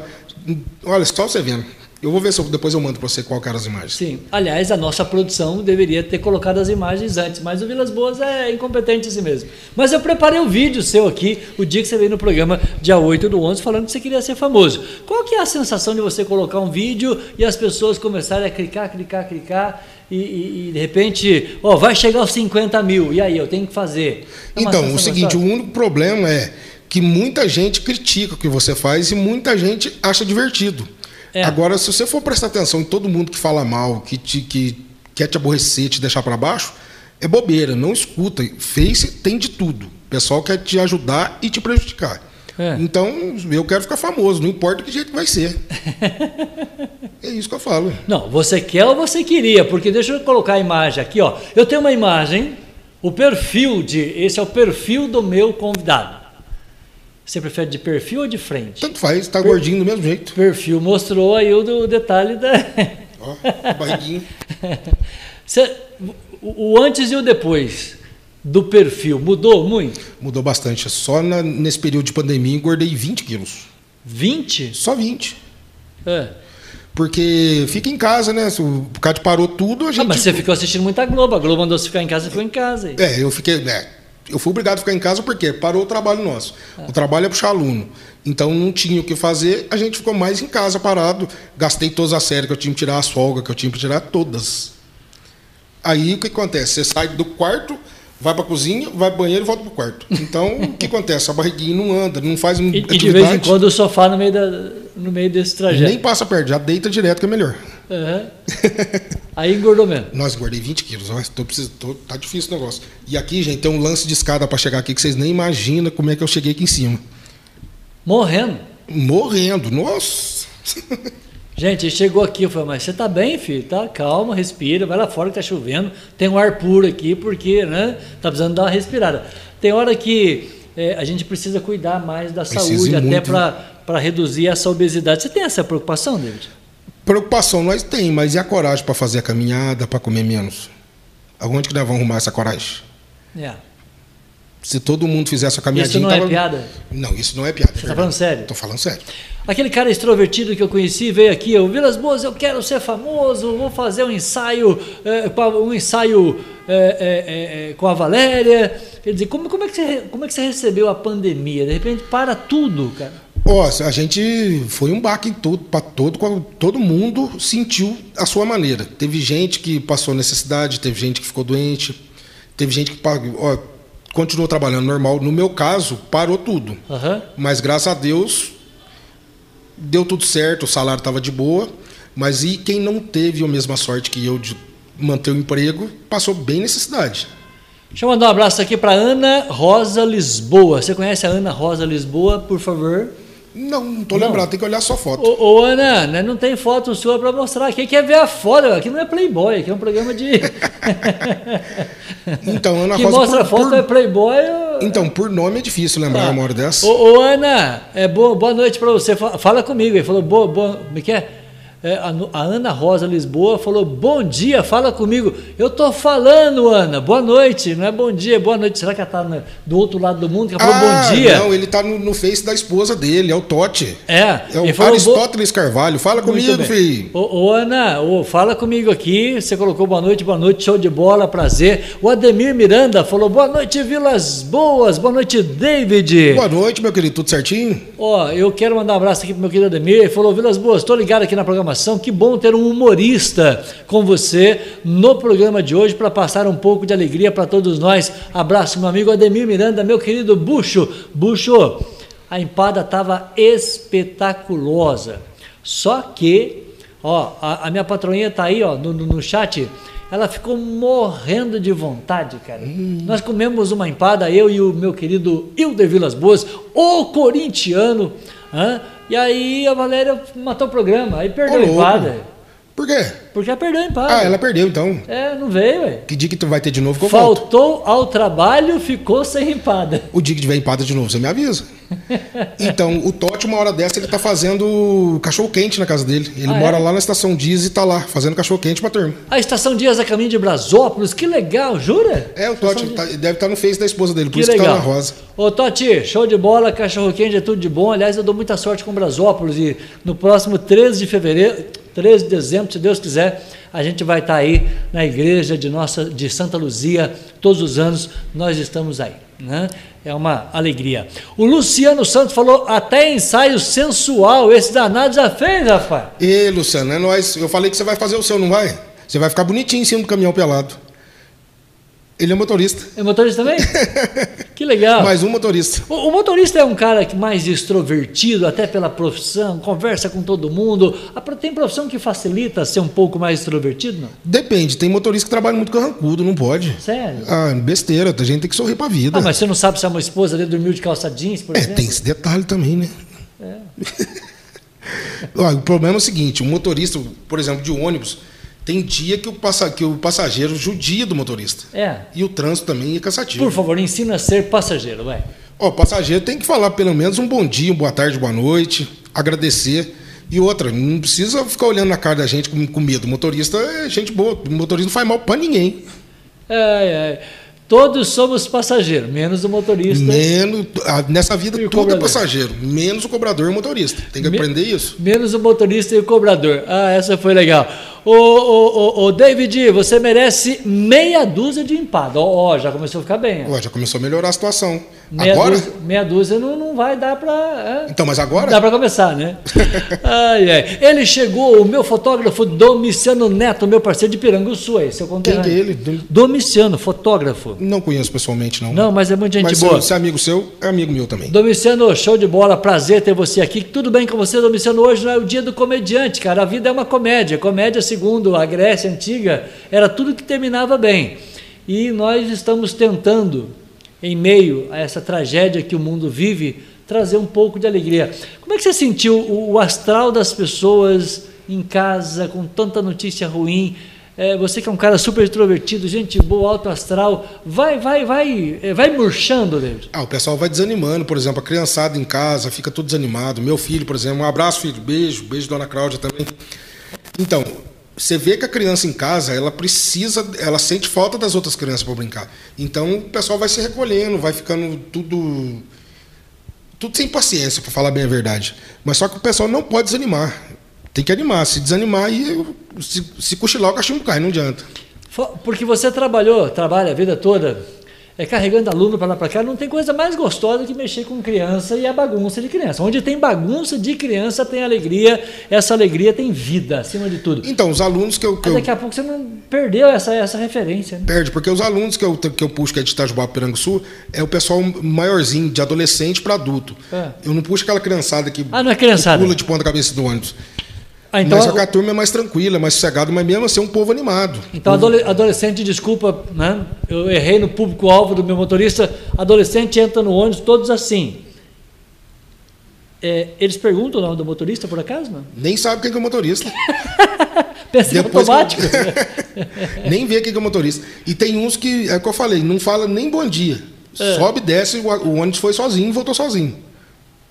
Olha, só você vendo. Eu vou ver se eu, depois eu mando para você qual eram as imagens. Sim. Aliás, a nossa produção deveria ter colocado as imagens antes, mas o Vilas Boas é incompetente assim mesmo. Mas eu preparei um vídeo seu aqui, o dia que você veio no programa, dia 8 do 11, falando que você queria ser famoso. Qual que é a sensação de você colocar um vídeo e as pessoas começarem a clicar, clicar, clicar e, e, e de repente, ó, vai chegar aos 50 mil, e aí, eu tenho que fazer? É então, o seguinte, o único problema é que muita gente critica o que você faz e muita gente acha divertido. É. Agora, se você for prestar atenção em todo mundo que fala mal, que, te, que quer te aborrecer, te deixar para baixo, é bobeira, não escuta. Face tem de tudo. O pessoal quer te ajudar e te prejudicar. É. Então, eu quero ficar famoso, não importa que jeito vai ser. [LAUGHS] é isso que eu falo. Não, você quer ou você queria, porque deixa eu colocar a imagem aqui, ó. Eu tenho uma imagem, o perfil de. Esse é o perfil do meu convidado. Você prefere de perfil ou de frente? Tanto faz, está per... gordinho do mesmo jeito. Perfil mostrou aí o, o detalhe da. [LAUGHS] Ó, barriguinho. [LAUGHS] Você, o, o, antes e o depois do perfil mudou muito? Mudou bastante. Só na, nesse período de pandemia engordei 20 quilos. 20? Só 20. É. Porque fica em casa, né? O Cádio parou tudo, a gente. Ah, mas você ficou assistindo muita Globo. A Globo mandou você ficar em casa e ficou em casa. Aí. É, eu fiquei. Né, eu fui obrigado a ficar em casa porque parou o trabalho nosso. O trabalho é puxar aluno. Então não tinha o que fazer, a gente ficou mais em casa parado. Gastei todas as séries que eu tinha que tirar, as folgas que eu tinha que tirar, todas. Aí o que acontece? Você sai do quarto, vai para a cozinha, vai para banheiro e volta para o quarto. Então o que acontece? A barriguinha não anda, não faz e. E de vez em quando o sofá no meio, da, no meio desse trajeto. Nem passa perto, já deita direto que é melhor. Uhum. Aí engordou mesmo. Nós engordei 20 quilos. Ó, tô, tô, tá difícil o negócio. E aqui, gente, tem um lance de escada para chegar aqui que vocês nem imaginam como é que eu cheguei aqui em cima. Morrendo? Morrendo, nossa. Gente, chegou aqui, eu falei, mas você tá bem, filho? Tá, calma, respira, vai lá fora que tá chovendo, tem um ar puro aqui, porque, né, tá precisando dar uma respirada. Tem hora que é, a gente precisa cuidar mais da saúde, até para reduzir essa obesidade. Você tem essa preocupação, David? Preocupação nós tem, mas e a coragem para fazer a caminhada, para comer menos? Aonde que nós vamos arrumar essa coragem? É. Se todo mundo fizesse essa caminhadinha... Isso não tava... é piada? Não, isso não é piada. Você está falando sério? Estou falando sério. Aquele cara extrovertido que eu conheci veio aqui, eu, Vilas Boas, eu quero ser famoso, vou fazer um ensaio, é, um ensaio é, é, é, com a Valéria. Quer dizer, como, como, é que você, como é que você recebeu a pandemia? De repente para tudo, cara. Ó, a gente foi um baque todo, para todo, todo mundo sentiu a sua maneira. Teve gente que passou necessidade, teve gente que ficou doente, teve gente que ó, continuou trabalhando normal. No meu caso, parou tudo. Uhum. Mas graças a Deus deu tudo certo, o salário estava de boa. Mas e quem não teve a mesma sorte que eu de manter o emprego, passou bem necessidade. Deixa eu mandar um abraço aqui para Ana Rosa Lisboa. Você conhece a Ana Rosa Lisboa, por favor? Não, não tô não. lembrado, tem que olhar só foto. Ô, ô Ana, né, não tem foto sua para mostrar. Quem quer ver a foto? Aqui não é Playboy, aqui é um programa de. [LAUGHS] então, Ana Quem Rosa. mostra por, foto por... é Playboy. Então, por nome é difícil lembrar ah. uma hora dessa. Ô, ô Ana, é boa, boa noite para você. Fala comigo. Ele falou, boa, boa. Como é que é? É, a, Ana Rosa Lisboa falou: Bom dia, fala comigo. Eu tô falando, Ana, boa noite. Não é bom dia, boa noite. Será que ela tá do outro lado do mundo? Que ela falou ah, bom dia? Não, ele tá no, no Face da esposa dele, é o Totti. É. É o falou, Aristóteles Carvalho. Fala comigo, filho. Ô, ô Ana, ô, fala comigo aqui. Você colocou boa noite, boa noite, show de bola, prazer. O Ademir Miranda falou: Boa noite, Vilas Boas. Boa noite, David. Boa noite, meu querido, tudo certinho? Ó, eu quero mandar um abraço aqui pro meu querido Ademir. Ele falou: Vilas Boas, tô ligado aqui na programação Que bom ter um humorista com você no programa de hoje para passar um pouco de alegria para todos nós. Abraço, meu amigo Ademir Miranda, meu querido Bucho. Bucho, a empada estava espetaculosa. Só que, ó, a, a minha patroinha está aí, ó, no, no, no chat ela ficou morrendo de vontade, cara. Hum. Nós comemos uma empada, eu e o meu querido Hilder Vilas Boas, o corintiano. Hein? E aí a Valéria matou o programa, aí perdeu Ô, a empada. Por quê? Porque ela perdeu a empada. Ah, ela perdeu então. É, não veio, ué. Que dia que tu vai ter de novo que eu Faltou volto. ao trabalho, ficou sem empada. [LAUGHS] O dia que tiver empada de novo, você me avisa. [LAUGHS] então, o Totti, uma hora dessa, ele tá fazendo cachorro quente na casa dele. Ele ah, mora é? lá na estação Dias e tá lá, fazendo cachorro quente pra turma. A estação Dias é caminho de Brasópolis, que legal, jura? É, o Totti tá, deve estar tá no Face da esposa dele, por que isso legal. que tá na rosa. Ô, Totti, show de bola, cachorro quente é tudo de bom. Aliás, eu dou muita sorte com Brasópolis e no próximo 13 de fevereiro 13 de dezembro, se Deus quiser, a gente vai estar aí na igreja de nossa de Santa Luzia, todos os anos nós estamos aí. Né? É uma alegria. O Luciano Santos falou até ensaio sensual. Esse danado já fez, rapaz. E Luciano, é nós. Eu falei que você vai fazer o seu, não vai? Você vai ficar bonitinho em cima do caminhão pelado. Ele é motorista. É motorista também? [LAUGHS] que legal. Mais um motorista. O, o, motorista é um cara mais extrovertido, até pela profissão, conversa com todo mundo. Tem profissão que facilita ser um pouco mais extrovertido, não? Depende. Tem motorista que trabalha muito carrancudo, não pode. Sério? Ah, besteira. A gente tem que sorrir pra vida. Ah, mas você não sabe se a uma esposa ali dormiu de calça jeans, por é, exemplo? tem esse detalhe também, né? É. [LAUGHS] o problema é o seguinte, o motorista, por exemplo, de ônibus tem dia que o, passa, que o passageiro judia do motorista. É. E o trânsito também é cansativo. Por favor, ensina a ser passageiro, vai. Ó, o passageiro tem que falar pelo menos um bom dia, boa tarde, boa noite, agradecer. E outra, não precisa ficar olhando na cara da gente com, com medo. O motorista é gente boa, o motorista não faz mal para ninguém. É, é. Todos somos passageiros, menos o motorista. Menos, nessa vida tudo é cobrador. é passageiro, menos o cobrador e o motorista. Tem que Me, aprender isso. Menos o motorista e o cobrador. Ah, essa foi legal. Ô, ô, ô, ô David, você merece meia dúzia de empada. Ó, já começou a ficar bem. Ó, já começou a melhorar a situação. Meia agora? Dúzia, meia dúzia não, não vai dar para. É? Então, mas agora? Dá para começar, né? [LAUGHS] ai, ai. Ele chegou, o meu fotógrafo Domiciano Neto, meu parceiro de Piranguçu, aí, seu conterrâneo. Quem é ele? Domiciano, fotógrafo. Não conheço pessoalmente, não. Não, mas é muita gente mas boa. Se é amigo seu, é amigo meu também. Domiciano, show de bola, prazer ter você aqui. Tudo bem com você, Domiciano? Hoje não é o dia do comediante, cara. A vida é uma comédia. Comédia, segundo a Grécia Antiga, era tudo que terminava bem. E nós estamos tentando em meio a essa tragédia que o mundo vive, trazer um pouco de alegria. Como é que você sentiu o, astral das pessoas em casa, com tanta notícia ruim? É, você que é um cara super extrovertido, gente boa, alto astral, vai, vai, vai, é, vai murchando, David. Ah, o pessoal vai desanimando, por exemplo, a criançada em casa fica tudo desanimado. Meu filho, por exemplo, um abraço, filho, beijo, beijo, dona Cláudia também. Então, você vê que a criança em casa, ela precisa, ela sente falta das outras crianças para brincar. Então o pessoal vai se recolhendo, vai ficando tudo tudo sem paciência, para falar bem a verdade. Mas só que o pessoal não pode desanimar. Tem que animar. Se desanimar e se, se cochilar, o cachorro cai, não adianta. Porque você trabalhou, trabalha a vida toda é, carregando aluno para lá para cá, não tem coisa mais gostosa que mexer com criança e a bagunça de criança. Onde tem bagunça de criança, tem alegria, essa alegria tem vida, acima de tudo. Então, os alunos que eu. Que daqui a pouco você não perdeu essa, essa referência. Né? Perde, porque os alunos que eu, que eu puxo, que é de Itajubá, Sul é o pessoal maiorzinho, de adolescente para adulto. É. Eu não puxo aquela criançada que, ah, não é criançada. pula de ponta cabeça do ônibus. Ah, então, mas a turma é mais tranquila, mais sossegada, mas mesmo assim é um povo animado. Então, povo... adolescente, desculpa, né? eu errei no público-alvo do meu motorista. Adolescente entra no ônibus, todos assim. É, eles perguntam o nome do motorista, por acaso? Não? Nem sabe quem é o motorista. [LAUGHS] Pensa automático. Eu... [LAUGHS] nem vê quem é o motorista. E tem uns que, é o que eu falei, não fala nem bom dia. É. Sobe, desce, o ônibus foi sozinho e voltou sozinho.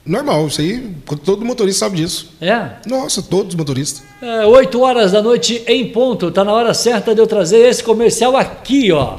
Normal, isso aí, todo motorista sabe disso. É? Nossa, todos os motoristas. É, 8 horas da noite em ponto, tá na hora certa de eu trazer esse comercial aqui, ó.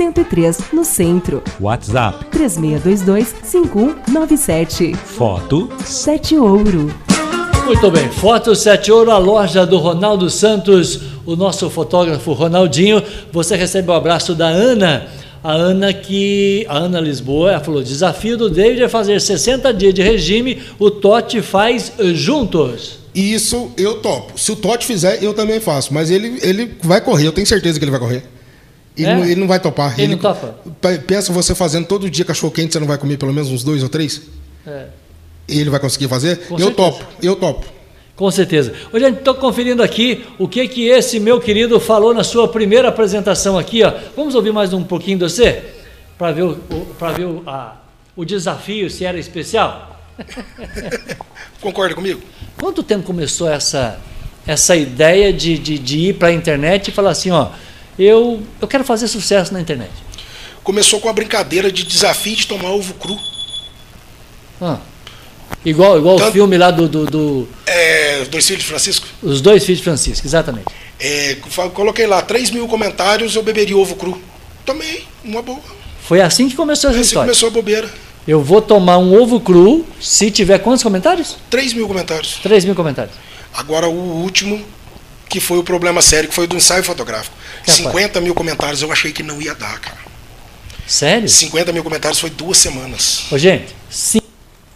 103, no centro. WhatsApp 3622-5197. Foto 7 Ouro. Muito bem, Foto 7 Ouro, a loja do Ronaldo Santos, o nosso fotógrafo Ronaldinho. Você recebe o abraço da Ana. A Ana que. A Ana Lisboa, ela falou: desafio do David é fazer 60 dias de regime, o Totti faz juntos. Isso eu topo. Se o Totti fizer, eu também faço. Mas ele, ele vai correr, eu tenho certeza que ele vai correr. Ele, é? não, ele não vai topar. Ele, ele, não topa? Pensa você fazendo todo dia cachorro quente, você não vai comer pelo menos uns dois ou três? É. E ele vai conseguir fazer? Com eu certeza. topo, eu topo. Com certeza. Hoje estou conferindo aqui o que que esse meu querido falou na sua primeira apresentação aqui. Ó. Vamos ouvir mais um pouquinho de você? Para ver, o, o ver o, a, o desafio, se era especial? [LAUGHS] Concorda comigo? Quanto tempo começou essa, essa ideia de, de, de ir para a internet e falar assim, ó, eu, eu quero fazer sucesso na internet. Começou com a brincadeira de desafio de tomar ovo cru. Ah, igual igual Tanto, o filme lá do, do, do, É, Os Dois Filhos de Francisco? Os Dois Filhos de Francisco, exatamente. É, coloquei lá 3 mil comentários, eu beberia ovo cru. Tomei, uma boa. Foi assim que começou essa assim história. começou a bobeira. Eu vou tomar um ovo cru se tiver quantos comentários? 3 mil comentários. 3 mil comentários. Agora o último, que foi o problema sério, que foi do ensaio fotográfico. Capaz. 50 mil comentários eu achei que não ia dar, cara. Sério? 50 mil comentários foi duas semanas. Ô, gente,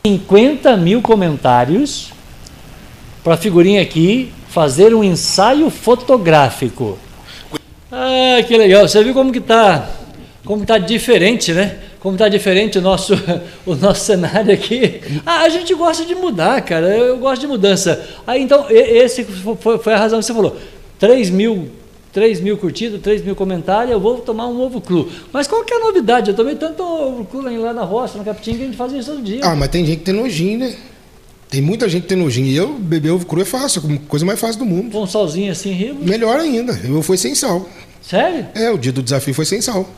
50 mil comentários para a figurinha aqui fazer um ensaio fotográfico. Ah, que legal. Você viu como que tá, como que tá diferente, né? Como tá diferente o nosso, [LAUGHS] o nosso cenário aqui. Ah, a gente gosta de mudar, cara. Eu gosto de mudança. Aí então, esse foi, foi a razão que você falou. 3 mil 3 mil curtidas, 3 mil comentários, eu vou tomar um ovo cru. Mas qual que é a novidade? Eu tomei tanto ovo cru lá na roça, na Capitinga, que a gente fazia isso todo dia. Ah, mas tem gente que tem nojinho, né? Tem muita gente que tem nojinho. E eu beber ovo cru é fácil, a coisa mais fácil do mundo. Com um salzinho assim, ribo? Melhor ainda. Eu fui sem sal. Sério? É, o dia do desafio foi sem sal.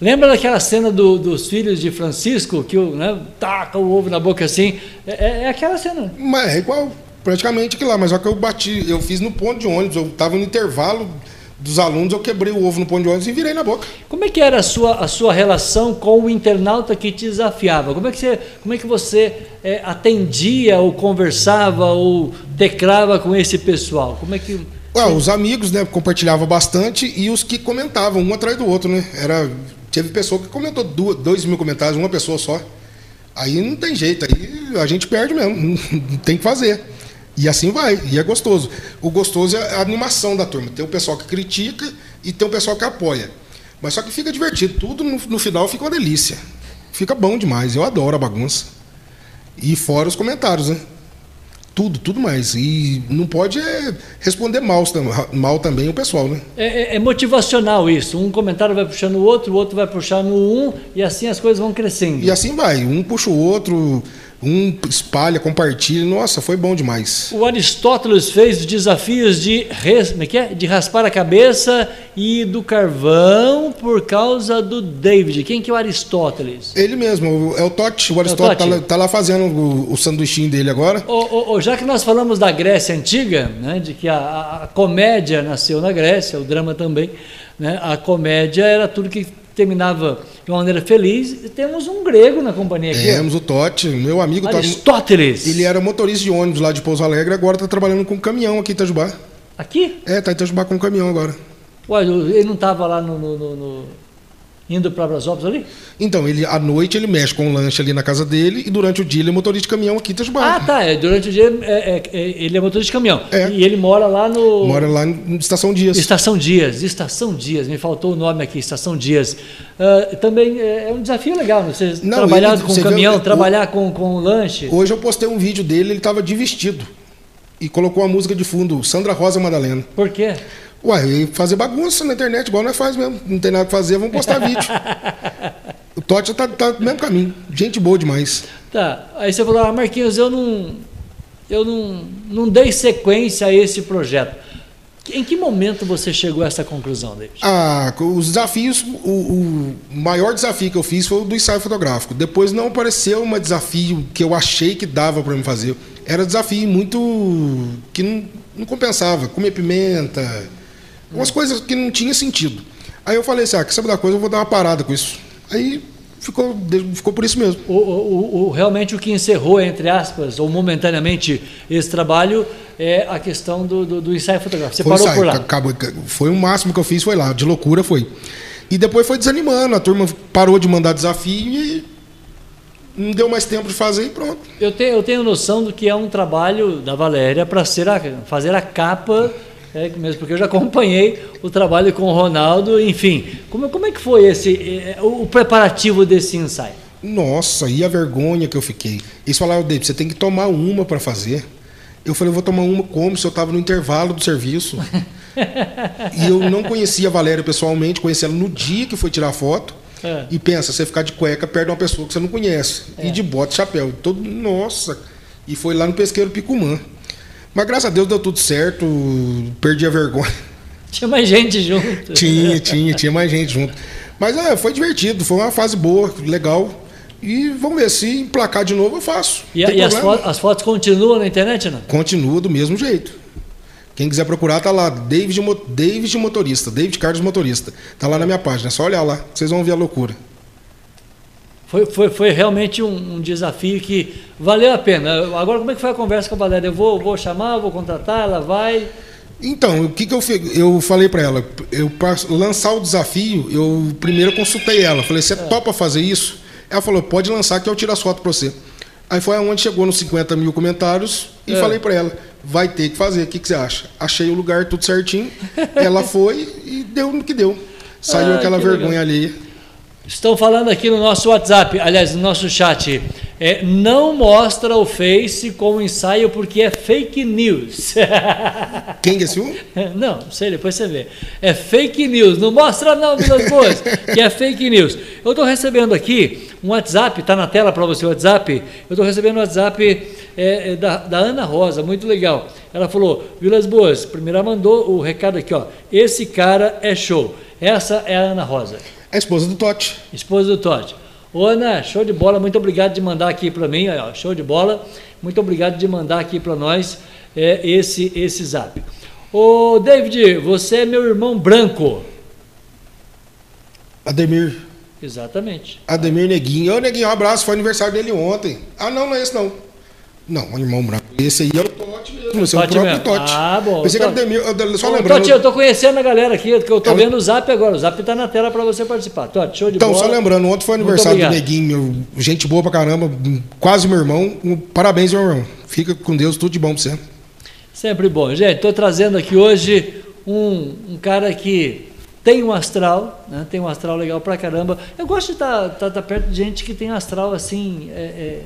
Lembra daquela cena do, dos filhos de Francisco, que o, né, taca o ovo na boca assim? É, é, é aquela cena. Mas é igual, praticamente aquilo lá. Mas só que eu bati, eu fiz no ponto de ônibus, eu estava no intervalo dos alunos, eu quebrei o ovo no pão de ônibus e virei na boca. Como é que era a sua, a sua relação com o internauta que te desafiava? Como é que você, como é que você é, atendia ou conversava ou teclava com esse pessoal? Como é que... Ué, os amigos, né, compartilhavam bastante e os que comentavam um atrás do outro, né? Era, teve pessoa que comentou duas, dois mil comentários, uma pessoa só. Aí não tem jeito, aí a gente perde mesmo, [LAUGHS] tem que fazer. E assim vai, e é gostoso. O gostoso é a animação da turma. Tem o pessoal que critica e tem o pessoal que apoia. Mas só que fica divertido. Tudo no, no final fica uma delícia. Fica bom demais. Eu adoro a bagunça. E fora os comentários, né? Tudo, tudo mais. E não pode é, responder mal, mal também o pessoal, né? É, é, é, motivacional isso. Um comentário vai puxando o outro, o outro vai puxar no um, e assim as coisas vão crescendo. E assim vai. Um puxa o outro Um espalha, compartilha. Nossa, foi bom demais. O Aristóteles fez desafios de, res, é, é de raspar a cabeça e do carvão por causa do David. Quem que é o Aristóteles? Ele mesmo, é o Totti. O Aristóteles está é lá, tá lá, fazendo o, o sanduichinho dele agora. O, o, já que nós falamos da Grécia Antiga, né, de que a, a comédia nasceu na Grécia, o drama também, né, a comédia era tudo que terminava de uma maneira feliz. Temos um grego na companhia aqui. Temos o Totti, meu amigo Aristóteles. Ele era motorista de ônibus lá de Pouso Alegre, agora está trabalhando com caminhão aqui em Itajubá. Aqui? É, está em Itajubá com caminhão agora. Ué, ele não estava lá no, no, no indo para Brasópolis ali? Então, ele à noite ele mexe com o lanche ali na casa dele e durante o dia ele é motorista de caminhão aqui em Itajubá. Ah, tá. É, durante o dia é, é, é, ele é motorista de caminhão. É. E ele mora lá no. Mora lá em Estação Dias. Estação Dias, Estação Dias. Me faltou o nome aqui, Estação Dias. Uh, também é, é um desafio legal, né? você Não, trabalhar ele, com você caminhão, vê, trabalhar o, com, com lanche. Hoje eu postei um vídeo dele, ele estava de vestido. E colocou a música de fundo, Sandra Rosa Madalena. Por quê? Ué, fazer bagunça na internet, igual nós faz mesmo. Não tem nada pra fazer, vamos postar [LAUGHS] vídeo. o Totti tá, tá no mesmo caminho. Gente boa demais. Tá. Aí você falou, ah, Marquinhos, eu não. Eu não, não dei sequência a esse projeto. Em que momento você chegou a essa conclusão, David? Ah, os desafios, o, o, maior desafio que eu fiz foi o do ensaio fotográfico. Depois não apareceu um desafio que eu achei que dava para me fazer. Era desafio muito que não, não compensava. Comer pimenta, Umas coisas que não tinha sentido. Aí eu falei assim, ah, quer saber da coisa, eu vou dar uma parada com isso. Aí ficou, ficou por isso mesmo. O, o, o, realmente o que encerrou, entre aspas, ou momentaneamente, esse trabalho é a questão do, do, do ensaio fotográfico. Você foi parou ensaio, por lá. Acabou, foi o máximo que eu fiz, foi lá, de loucura foi. E depois foi desanimando, a turma parou de mandar desafio e não deu mais tempo de fazer e pronto. Eu tenho, eu tenho noção do que é um trabalho da Valéria para fazer a capa é mesmo, porque eu já acompanhei o trabalho com o Ronaldo, enfim. Como, como é que foi esse é, o, o preparativo desse ensaio? Nossa, e a vergonha que eu fiquei. Eles falaram, David, você tem que tomar uma para fazer. Eu falei, eu vou tomar uma como se eu estava no intervalo do serviço. [LAUGHS] e eu não conhecia a Valéria pessoalmente, conheci ela no dia que foi tirar foto. É. E pensa, você ficar de cueca perto de uma pessoa que você não conhece. É. E de bota, chapéu. Todo, nossa. E foi lá no pesqueiro Picumã. Mas graças a Deus deu tudo certo, perdi a vergonha. [LAUGHS] Tinha mais gente junto. tinha, tinha, tinha mais gente junto. Mas é, foi divertido, foi uma fase boa, legal. E vamos ver, se emplacar de novo eu faço. E, e as, fotos, as, fotos continuam na internet, não? Continua do mesmo jeito. Quem quiser procurar, tá lá, David, David Motorista, David Carlos Motorista. Tá lá na minha página, é só olhar lá, vocês vão ver a loucura. Foi, foi, foi realmente um, um, desafio que valeu a pena. Agora, como é que foi a conversa com a Valéria? Eu vou, vou chamar, vou contratar, ela vai. Então, o que, que eu, eu falei para ela? Eu, para lançar o desafio, eu primeiro consultei ela. Falei, você é. topa fazer isso? Ela falou, pode lançar que eu tiro as fotos para você. Aí foi aonde chegou nos 50 mil comentários e é. falei para ela, vai ter que fazer, o que, que você acha? Achei o lugar tudo certinho, ela [LAUGHS] foi e deu no que deu. Saiu ah, aquela vergonha legal. ali. Estão falando aqui no nosso WhatsApp, aliás, no nosso chat. É, não mostra o Face como ensaio porque é fake news. [LAUGHS] Quem é esse? Não, não sei, depois você vê. É fake news. Não mostra não, meus boas, que é fake news. Eu estou recebendo aqui um WhatsApp, está na tela para você o WhatsApp. Eu estou recebendo um WhatsApp é, é, da, da, Ana Rosa, muito legal. Ela falou, Vilas Boas, primeiro mandou o recado aqui, ó. Esse cara é show. Essa é a Ana Rosa. A esposa do Totti. Esposa do Totti. Ô Ana, show de bola, muito obrigado de mandar aqui para mim, ó, show de bola. Muito obrigado de mandar aqui para nós é, esse, esse zap. Ô David, você é meu irmão branco. Ademir. Exatamente. Ademir Neguinho. Ô Neguinho, um abraço, foi aniversário dele ontem. Ah, não, não é esse não. Não, irmão branco. Esse aí é o Totti mesmo. Esse é o próprio mesmo. Totti. Ah, bom. Pensei que era só lembrando. Totti, eu tô conhecendo a galera aqui, que eu tô vendo o zap agora. O zap tá na tela para você participar. Totti, show de então, bola. Então, só lembrando, ontem foi aniversário do Neguinho, gente boa pra caramba, quase meu irmão. Parabéns, meu irmão. Fica com Deus, tudo de bom pra você. Sempre bom. Gente, tô trazendo aqui hoje um, um cara que tem um astral, né? tem um astral legal pra caramba. Eu gosto de estar tá, tá, tá perto de gente que tem um astral assim. É, é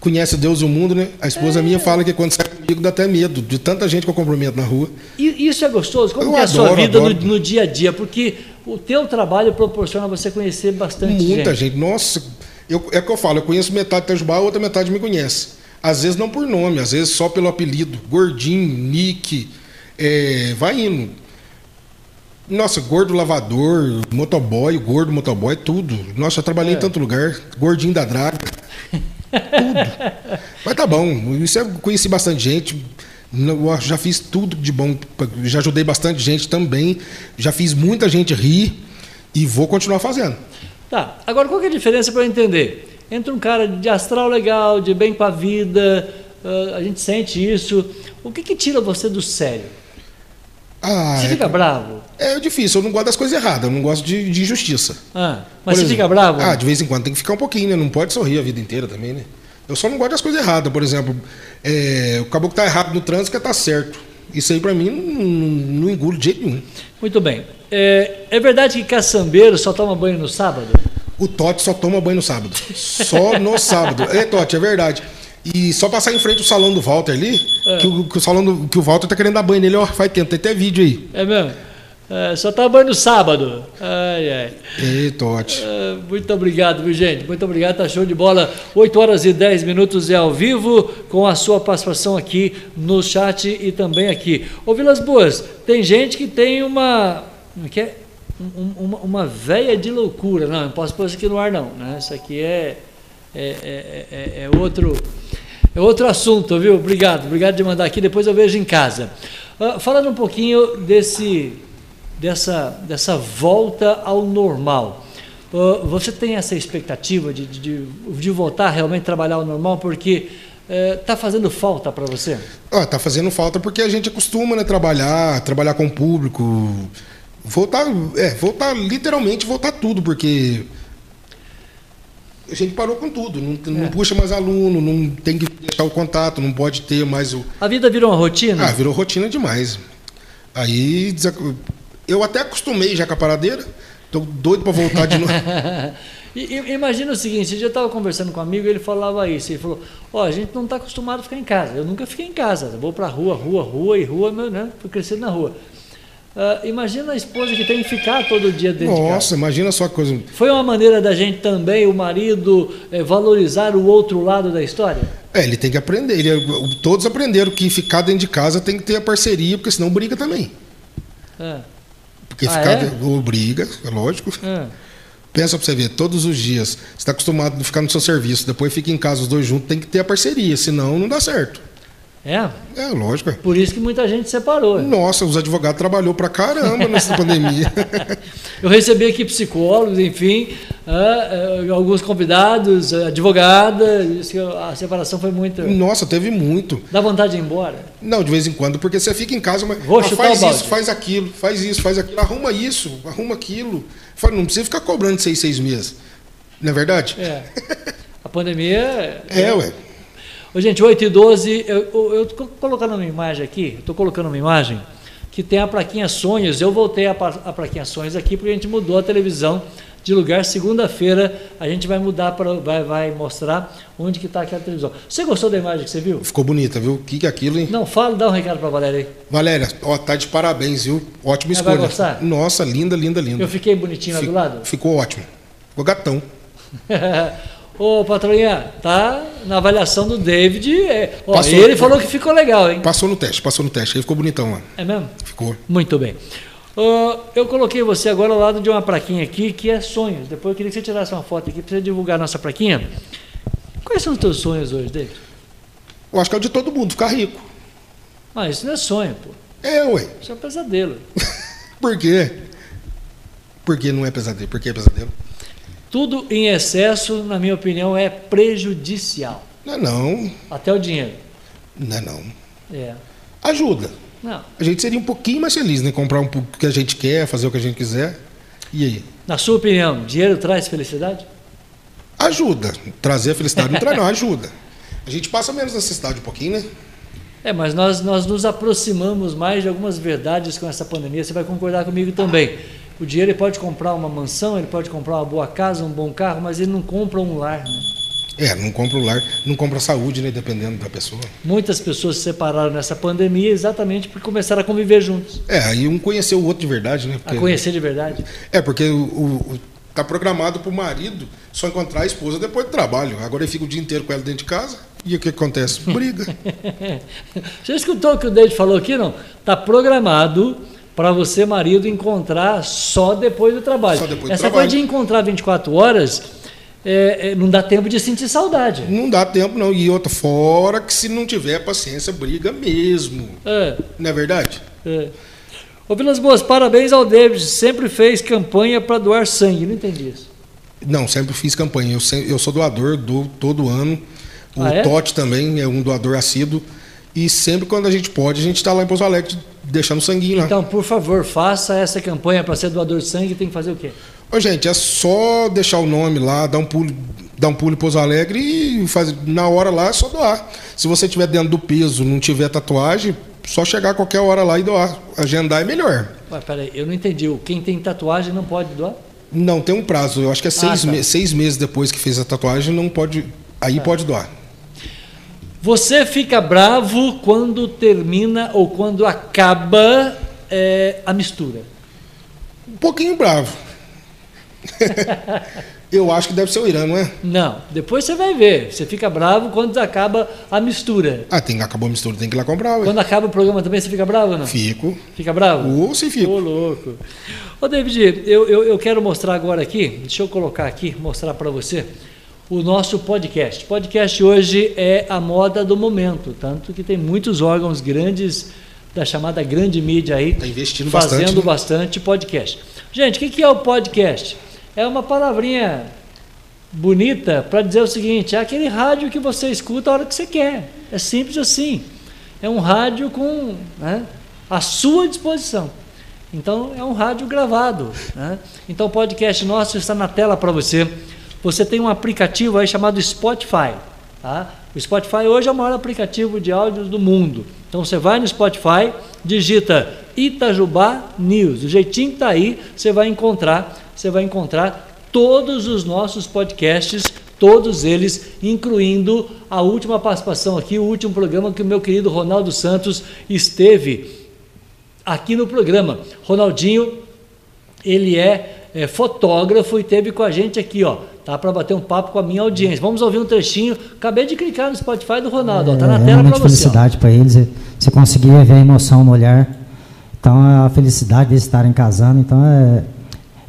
conhece Deus e o mundo, né? A esposa é. minha fala que quando sai comigo dá até medo de tanta gente que eu cumprimento na rua. E isso é gostoso? Como é a sua vida no, no, dia a dia? Porque o teu trabalho proporciona você conhecer bastante Muita gente. gente. Nossa, Eu, é o que eu falo, eu conheço metade de Itajubá, a outra metade me conhece. Às vezes não por nome, às vezes só pelo apelido. Gordinho, Nick, é, vai indo. Nossa, gordo lavador, motoboy, gordo motoboy, tudo. Nossa, eu trabalhei é. em tanto lugar. Gordinho da draga. Tudo. Mas tá bom. Isso eu conheci bastante gente. Eu já fiz tudo de bom. Já ajudei bastante gente também. Já fiz muita gente rir. E vou continuar fazendo. Tá. Agora, qual é a diferença para eu entender? Entre um cara de astral legal, de bem com a vida, uh, a gente sente isso. O que, que tira você do sério? Ah, você é, fica bravo? É difícil, eu não gosto das coisas erradas, eu não gosto de, de injustiça. Ah, mas Por você exemplo, fica bravo? Ah, de vez em quando tem que ficar um pouquinho, né? Não pode sorrir a vida inteira também, né? Eu só não gosto das coisas erradas. Por exemplo, é, o caboclo tá errado no trânsito que tá certo. Isso aí para mim não, não, engulo de jeito nenhum. Muito bem. É, é verdade que caçambeiro só toma banho no sábado? O Totti só toma banho no sábado. Só no sábado. [LAUGHS] É, Totti, é verdade. E só passar em frente o salão do Walter ali, é. que, o, que, o, salão do, que o Walter tá querendo dar banho nele, ó, faz tempo, tem até vídeo aí. É mesmo? É, só tá banho no sábado. Ai, ai. Ei, Totti. É, muito obrigado, viu, gente? Muito obrigado, tá show de bola. 8 horas e 10 minutos é ao vivo, com a sua participação aqui no chat e também aqui. Ô, Vilas Boas, tem gente que tem uma. Como é que é? Um, uma, uma veia de loucura. Não, não posso pôr isso aqui no ar, não. Né? Isso aqui é, é, é, é, é outro. É outro assunto, viu? Obrigado, obrigado de mandar aqui, depois eu vejo em casa. Uh, falando um pouquinho desse, dessa, dessa volta ao normal. Uh, você tem essa expectativa de, de, de, voltar realmente a trabalhar ao normal? Porque está uh, fazendo falta para você? Está fazendo falta porque a gente acostuma né, trabalhar, trabalhar com o público. Voltar, é, voltar, literalmente voltar tudo, porque a gente parou com tudo. Não, não é. puxa mais aluno, não tem que deixar o contato, não pode ter mais o. A vida virou uma rotina? Ah, virou rotina demais. Aí eu até acostumei já com a paradeira, tô doido para voltar de novo. [LAUGHS] Imagina o seguinte, eu estava conversando com um amigo e ele falava isso, ele falou, ó, oh, a gente não está acostumado a ficar em casa, eu nunca fiquei em casa, eu vou para rua, rua, rua e rua, meu, né? Fui crescendo na rua. Uh, imagina a esposa que tem que ficar todo dia dentro Nossa, de casa. Nossa, imagina só que coisa. Foi uma maneira da gente também, o marido, eh, valorizar o outro lado da história? É, ele tem que aprender. Ele, todos aprenderam que ficar dentro de casa tem que ter a parceria, porque senão briga também. É. Porque ah, ficar. É? Briga, é lógico. É. Pensa pra você ver, todos os dias, você está acostumado a ficar no seu serviço, depois fica em casa os dois juntos, tem que ter a parceria, senão não dá certo. É? É, lógico. Por isso que muita gente separou. Nossa, os advogados trabalhou pra caramba nessa [LAUGHS] pandemia. Eu recebi aqui psicólogos, enfim, uh, uh, alguns convidados, advogada, a separação foi muito. Nossa, teve muito. Dá vontade de ir embora? Não, de vez em quando, porque você fica em casa, mas Vou ah, faz isso, faz aquilo, faz isso, faz aquilo, arruma isso, arruma aquilo. Não precisa ficar cobrando seis, seis meses. Não é verdade? É. A pandemia. é, é ué. Ô, gente, 8 e 12, eu estou colocando uma imagem aqui, estou colocando uma imagem que tem a plaquinha Sonhos. Eu voltei a, a plaquinha Sonhos aqui porque a gente mudou a televisão de lugar. Segunda-feira a gente vai mudar para vai, vai mostrar onde que está aquela televisão. Você gostou da imagem que você viu? Ficou bonita, viu? O que, que é aquilo, hein? Não, fala, dá um recado para a Valéria aí. Valéria, ó, tá de parabéns, viu? Ótima escolha. Vai gostar? Nossa, linda, linda, linda. Eu fiquei bonitinho Fic, lá do lado? Ficou ótimo. Ficou gatão. [LAUGHS] Ô, patroinha, tá na avaliação do David. É, ó, passou, ele falou que ficou legal, hein? Passou no teste, passou no teste. Aí ficou bonitão lá. É mesmo? Ficou. Muito bem. Uh, eu coloquei você agora ao lado de uma plaquinha aqui que é sonhos. Depois eu queria que você tirasse uma foto aqui para você divulgar a nossa plaquinha. Quais são os teus sonhos hoje, David? Eu acho que é o de todo mundo, ficar rico. Mas ah, isso não é sonho, pô. É, ué. Isso é um pesadelo. [LAUGHS] Por quê? Por que não é pesadelo? Por que é pesadelo? Tudo em excesso, na minha opinião, é prejudicial. Não é não. Até o dinheiro. Não é não. É. Ajuda. Não. A gente seria um pouquinho mais feliz, né? Comprar um pouco que a gente quer, fazer o que a gente quiser. E aí? Na sua opinião, dinheiro traz felicidade? Ajuda. Trazer a felicidade não traz, não, ajuda. A gente passa menos necessidade um pouquinho, né? É, mas nós, nós nos aproximamos mais de algumas verdades com essa pandemia. Você vai concordar comigo também. O dinheiro ele pode comprar uma mansão, ele pode comprar uma boa casa, um bom carro, mas ele não compra um lar, né? É, não compra o lar, não compra a saúde, né? Dependendo da pessoa. Muitas pessoas se separaram nessa pandemia exatamente porque começaram a conviver juntos. É, aí um conheceu o outro de verdade, né? Porque, a conhecer de verdade. É, porque o, o, Tá programado para o marido só encontrar a esposa depois do trabalho. Agora ele fica o dia inteiro com ela dentro de casa. E o que acontece? Briga. [LAUGHS] Você escutou o que o David falou aqui, não? Tá programado para você, marido, encontrar só depois do trabalho. Só depois do Essa trabalho. coisa de encontrar 24 horas é, é, não dá tempo de sentir saudade. Não dá tempo, não. E outra, fora que se não tiver paciência, briga mesmo. É. Não é verdade? É. Ô Vilas Boas, parabéns ao David. Sempre fez campanha para doar sangue. Não entendi isso. Não, sempre fiz campanha. Eu, eu sou doador do todo ano. O ah, é? Totti também é um doador assíduo. E sempre quando a gente pode, a gente está lá em Pouso Alegre deixando sanguinho lá. Então, por favor, faça essa campanha para ser doador de sangue. Tem que fazer o quê? Ô, gente, é só deixar o nome lá, dar um pulo, dar um pulo em Pouso Alegre e fazer, na hora lá é só doar. Se você tiver dentro do peso, não tiver tatuagem, só chegar a qualquer hora lá e doar. Agendar é melhor. Ué, peraí, eu não entendi. Quem tem tatuagem não pode doar? Não, tem um prazo. Eu acho que é seis, ah, tá. me seis meses depois que fez a tatuagem, não pode. Aí tá. pode doar. Você fica bravo quando termina ou quando acaba é, a mistura? Um pouquinho bravo. [LAUGHS] Eu acho que deve ser o Irã, não é? Não, depois você vai ver. Você fica bravo quando acaba a mistura. Ah, tem, acabou a mistura, tem que ir lá comprar. Ué. Quando acaba o programa também, você fica bravo ou não? Fico. Fica bravo? Ou se fico. Ô, louco. Ô, David, eu, eu, eu quero mostrar agora aqui, deixa eu colocar aqui, mostrar para você, o nosso podcast. Podcast hoje é a moda do momento, tanto que tem muitos órgãos grandes da chamada grande mídia aí tá investindo fazendo bastante, né? bastante podcast. Gente, o que é o podcast? é uma palavrinha bonita para dizer o seguinte: é aquele rádio que você escuta a hora que você quer. É simples assim. É um rádio com né, a sua disposição. Então, é um rádio gravado. Né? Então, o podcast nosso está na tela para você. Você tem um aplicativo aí chamado Spotify. Tá? O Spotify hoje é o maior aplicativo de áudios do mundo. Então, você vai no Spotify, digita Itajubá News. O jeitinho está aí, você vai encontrar você vai encontrar todos os nossos podcasts, todos eles, incluindo a última participação aqui, o último programa que o meu querido Ronaldo Santos esteve aqui no programa. Ronaldinho, ele é, é fotógrafo e teve com a gente aqui, ó. Tá para bater um papo com a minha audiência. Vamos ouvir um trechinho. Acabei de clicar no Spotify do Ronaldo, é, ó, tá na é, tela para você. felicidade para eles. Você conseguir ver a emoção no olhar. Então, é a felicidade de estarem casando. Então, é,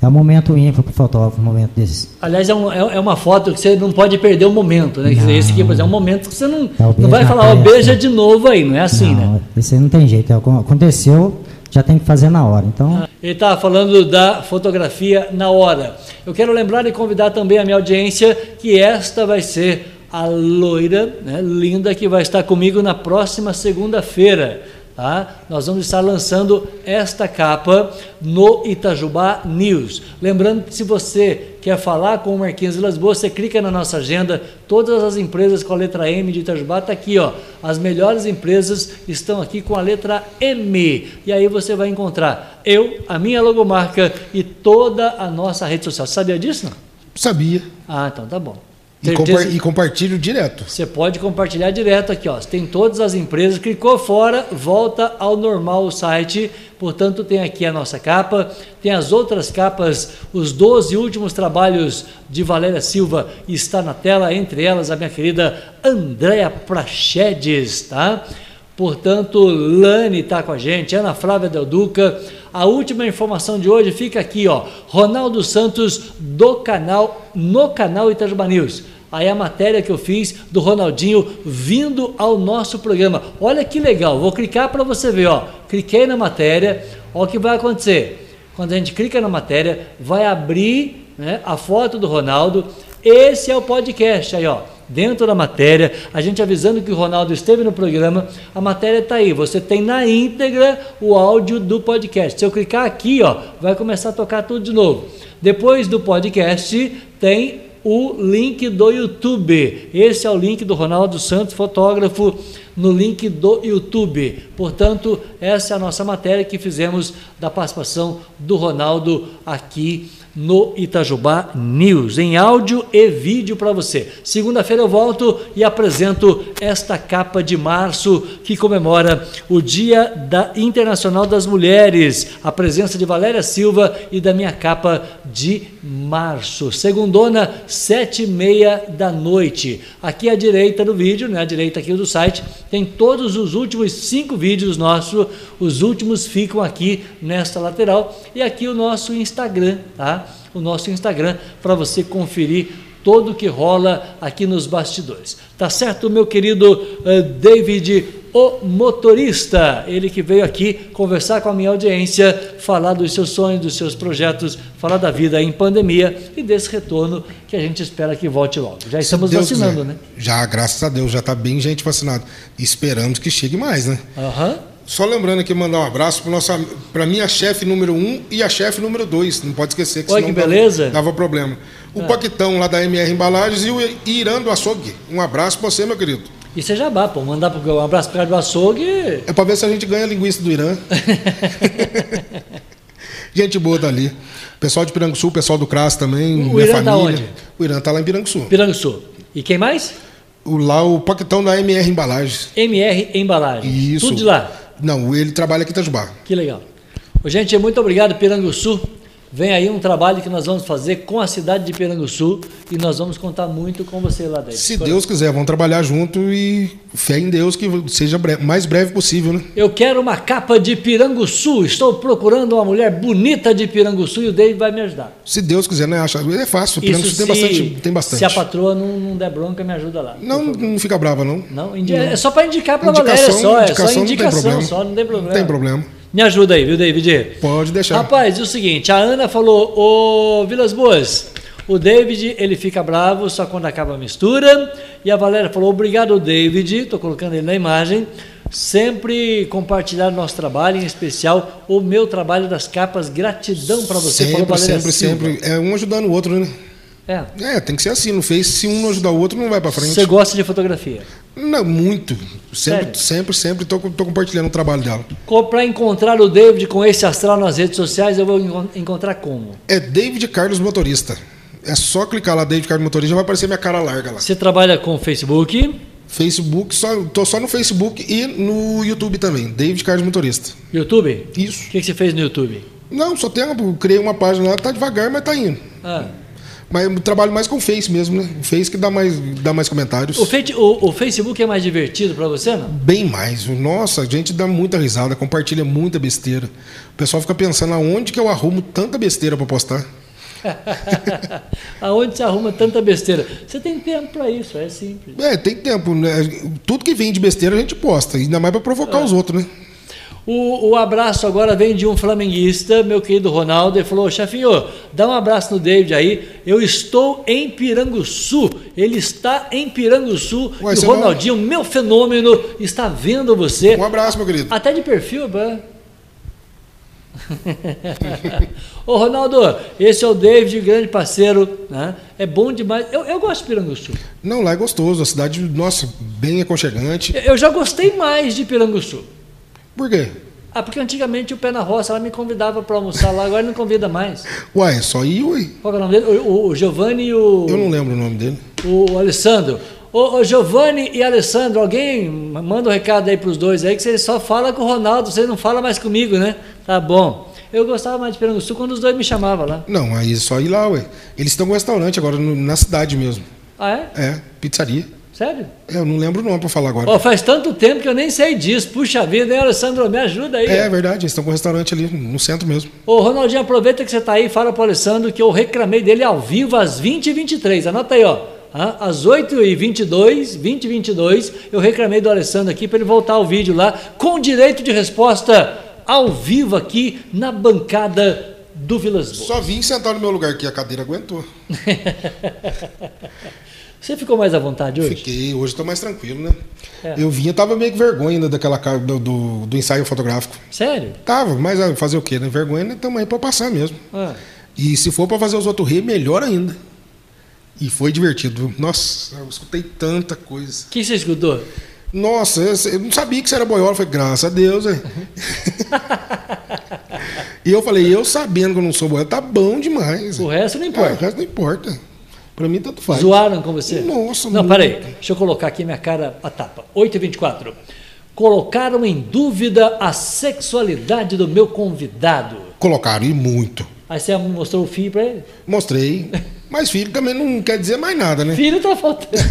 é um momento ímpar para o fotógrafo, um momento desses. Aliás, é, um, é, é, uma foto que você não pode perder o momento, né? Não, esse aqui, por exemplo, é um momento que você não, é não vai falar, ó, beija de novo aí, não é assim, não, né? Esse aí não tem jeito. É aconteceu, já tem que fazer na hora. Então... Ele estava falando da fotografia na hora. Eu quero lembrar e convidar também a minha audiência que esta vai ser a loira, né, linda, que vai estar comigo na próxima segunda-feira. Tá? Nós vamos estar lançando esta capa no Itajubá News. Lembrando que se você quer falar com o Marquinhos Vilas Boas, você clica na nossa agenda. Todas as empresas com a letra M de Itajubá está aqui, ó. As melhores empresas estão aqui com a letra M. E aí você vai encontrar eu, a minha logomarca e toda a nossa rede social. Sabia disso? Não? Sabia. Ah, então tá bom. E, compa e compartilho direto. Você pode compartilhar direto aqui, ó. Tem todas as empresas, clicou fora, volta ao normal o site. Portanto, tem aqui a nossa capa, tem as outras capas, os 12 últimos trabalhos de Valéria Silva está na tela, entre elas a minha querida Andréa Prachedes, tá? Portanto, Lani está com a gente, Ana Flávia Del Duca. A última informação de hoje fica aqui, ó. Ronaldo Santos do canal, no canal Itajuba News. Aí a matéria que eu fiz do Ronaldinho vindo ao nosso programa. Olha que legal, vou clicar para você ver, ó. Cliquei na matéria, ó o que vai acontecer. Quando a gente clica na matéria, vai abrir né, a foto do Ronaldo. Esse é o podcast aí, ó dentro da matéria, a gente avisando que o Ronaldo esteve no programa, a matéria está aí. Você tem na íntegra o áudio do podcast. Se eu clicar aqui, ó, vai começar a tocar tudo de novo. Depois do podcast, tem o link do YouTube. Esse é o link do Ronaldo Santos, fotógrafo, no link do YouTube. Portanto, essa é a nossa matéria que fizemos da participação do Ronaldo aqui no Itajubá News, em áudio e vídeo para você. Segunda-feira eu volto e apresento esta capa de março que comemora o Dia da Internacional das Mulheres, a presença de Valéria Silva e da minha capa de março. Segundona, sete e meia da noite. Aqui à direita do vídeo, né, à direita aqui do site, tem todos os últimos cinco vídeos nossos, os últimos ficam aqui nesta lateral e aqui o nosso Instagram, tá? O nosso Instagram para você conferir todo o que rola aqui nos bastidores. Tá certo, meu querido uh, David, o motorista, ele que veio aqui conversar com a minha audiência, falar dos seus sonhos, dos seus projetos, falar da vida em pandemia e desse retorno que a gente espera que volte logo. Já estamos vacinando, quiser. né? Já, graças a Deus, já está bem gente vacinada. Esperamos que chegue mais, né? Aham. Uhum. Só lembrando aqui, mandar um abraço para minha chefe número um e a chefe número dois. Não pode esquecer que Oi, senão que beleza. Dava, dava problema. O ah. Paquitão lá da MR Embalagens e o Irã do Açougue. Um abraço para você, meu querido. Isso é jabá, pô. Mandar um abraço para o açougue. É para ver se a gente ganha a linguiça do Irã. [LAUGHS] gente boa dali. Pessoal de Piranguçu, pessoal do CRAS também. O Irã tá família. Tá onde? O Irã tá lá em Piranguçu. Piranguçu. E quem mais? O, lá o Paquitão da MR Embalagens. MR Embalagens. Isso. Tudo de lá. Não, ele trabalha aqui em Itajubá. Que legal. Gente, muito obrigado, Piranguçu. Vem aí um trabalho que nós vamos fazer com a cidade de Piranguçu e nós vamos contar muito com você lá dentro. Se Deus quiser, vamos trabalhar junto e fé em Deus que seja breve, mais breve possível, né? Eu quero uma capa de Piranguçu. Estou procurando uma mulher bonita de Piranguçu e o David vai me ajudar. Se Deus quiser, né? Acha, é fácil. Piranguçu Isso tem, bastante, tem bastante. Se a patroa não, não der bronca, me ajuda lá. Não, não fica brava, não. Não, indi... não. é só para indicar para a Valéria, só. É só indicação, não só, não tem problema. Não tem problema. Me ajuda aí, viu, David? Pode deixar. Rapaz, é o seguinte, a Ana falou, ô Vilas Boas, o David, ele fica bravo só quando acaba a mistura. E a Valéria falou, obrigado, David, estou colocando ele na imagem. Sempre compartilhar nosso trabalho, em especial o meu trabalho das capas. Gratidão para você. Sempre, falou, sempre, Silva. sempre. É um ajudando o outro, né? É. É, tem que ser assim. No Face, se um não ajudar o outro, não vai para frente. Você gosta de fotografia? Não, muito. Sempre, Sério? sempre, sempre estou compartilhando o trabalho dela. Para encontrar o David com esse astral nas redes sociais, eu vou encontrar como? É David Carlos Motorista. É só clicar lá, David Carlos Motorista, já vai aparecer minha cara larga lá. Você trabalha com Facebook? Facebook, só, tô só no Facebook e no YouTube também, David Carlos Motorista. YouTube? Isso. O que, que você fez no YouTube? Não, só tenho, criei uma página lá, tá devagar, mas tá indo. Ah. Mas eu trabalho mais com o Face mesmo, né? O Face que dá mais, dá mais comentários. O, o, o Facebook é mais divertido para você, não? Bem mais. Nossa, a gente dá muita risada, compartilha muita besteira. O pessoal fica pensando aonde que eu arrumo tanta besteira para postar. [LAUGHS] aonde você arruma tanta besteira? Você tem tempo para isso, é simples. É, tem tempo. Né? Tudo que vem de besteira a gente posta, ainda mais para provocar é. os outros, né? O, o, abraço agora vem de um flamenguista, meu querido Ronaldo, ele falou: chefinho, dá um abraço no David aí. Eu estou em Piranguçu. Ele está em Piranguçu. Ué, e o Ronaldinho, não... meu fenômeno, está vendo você. Um abraço, meu querido. Até de perfil, bah. [LAUGHS] Ô Ronaldo, esse é o David, grande parceiro, né? É bom demais. Eu, eu gosto de Piranguçu. Não, lá é gostoso, a cidade, nossa, bem aconchegante. Eu já gostei mais de Piranguçu. Por quê? Ah, porque antigamente o Pé na Roça ela me convidava para almoçar lá, agora não convida mais. Uai, só ir, ui. Qual é o nome dele? O, o, o Giovanni e o. Eu não lembro o nome dele. O, o Alessandro. Ô, ô Giovanni e Alessandro, alguém manda um recado aí para os dois aí que você só fala com o Ronaldo, você não fala mais comigo, né? Tá bom. Eu gostava mais de Pernambuco quando os dois me chamavam lá. Não, aí é só ir lá, ué. Eles estão com um restaurante agora no, na cidade mesmo. Ah, é? É, pizzaria. Sério? Eu não lembro o nome para falar agora. Oh, faz tanto tempo que eu nem sei disso. Puxa vida, hein, Alessandro? Me ajuda aí. É, é verdade, eles estão com um restaurante ali no centro mesmo. Ô, Ronaldinho, aproveita que você está aí e fala para o Alessandro que eu reclamei dele ao vivo às 20h23. Anota aí, ó. Às 8h22, 20 22 eu reclamei do Alessandro aqui para ele voltar ao vídeo lá com direito de resposta ao vivo aqui na bancada do Vilas Boas. Só vim sentar no meu lugar que a cadeira aguentou. [LAUGHS] Você ficou mais à vontade hoje? Fiquei, hoje estou mais tranquilo, né? É. Eu vinha, tava meio que vergonha ainda daquela do, do, do, ensaio fotográfico. Sério? Tava, mas ah, fazer o quê, né? Vergonha, né? Estamos aí para passar mesmo. Ah. E se for para fazer os outros rir, melhor ainda. E foi divertido. Nossa, eu escutei tanta coisa. O que você escutou? Nossa, eu, não sabia que você era boiola. Foi graças a Deus, hein? [LAUGHS] E eu falei, eu sabendo que eu não sou boiadeiro, tá bom demais. O resto não importa. Ah, o resto não importa. Pra mim, tanto faz. Zoaram com você? Nossa, Não, muito. peraí. Deixa eu colocar aqui minha cara a tapa. 8h24. Colocaram em dúvida a sexualidade do meu convidado. Colocaram, e muito. Aí você mostrou o filho para ele? Mostrei. [LAUGHS] Mas filho também não quer dizer mais nada, né? Filho tá faltando.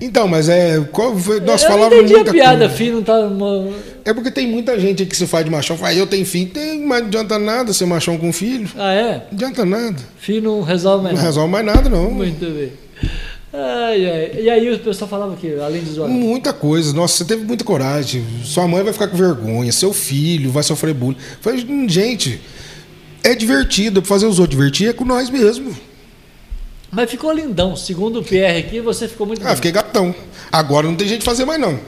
então, mas é. Qual foi, nós eu falávamos não entendi a piada, coisa. filho não tá. É porque tem muita gente que se faz de machão. Fala, eu tenho filho, tem, mas não adianta nada ser machão com filho. Ah, é? Não adianta nada. Filho não resolve mais não nada. Não resolve mais nada, não. Muito bem. Ai, ai. E aí o pessoal falava o quê? Além de zoar? Muita coisa. Nossa, você teve muita coragem. Sua mãe vai ficar com vergonha, seu filho vai sofrer bullying. Falei, gente, é divertido. Fazer os outros divertir é com nós mesmo. Mas ficou lindão. Segundo o PR aqui, você ficou muito. Ah, fiquei gatão. Agora não tem jeito de fazer mais, não.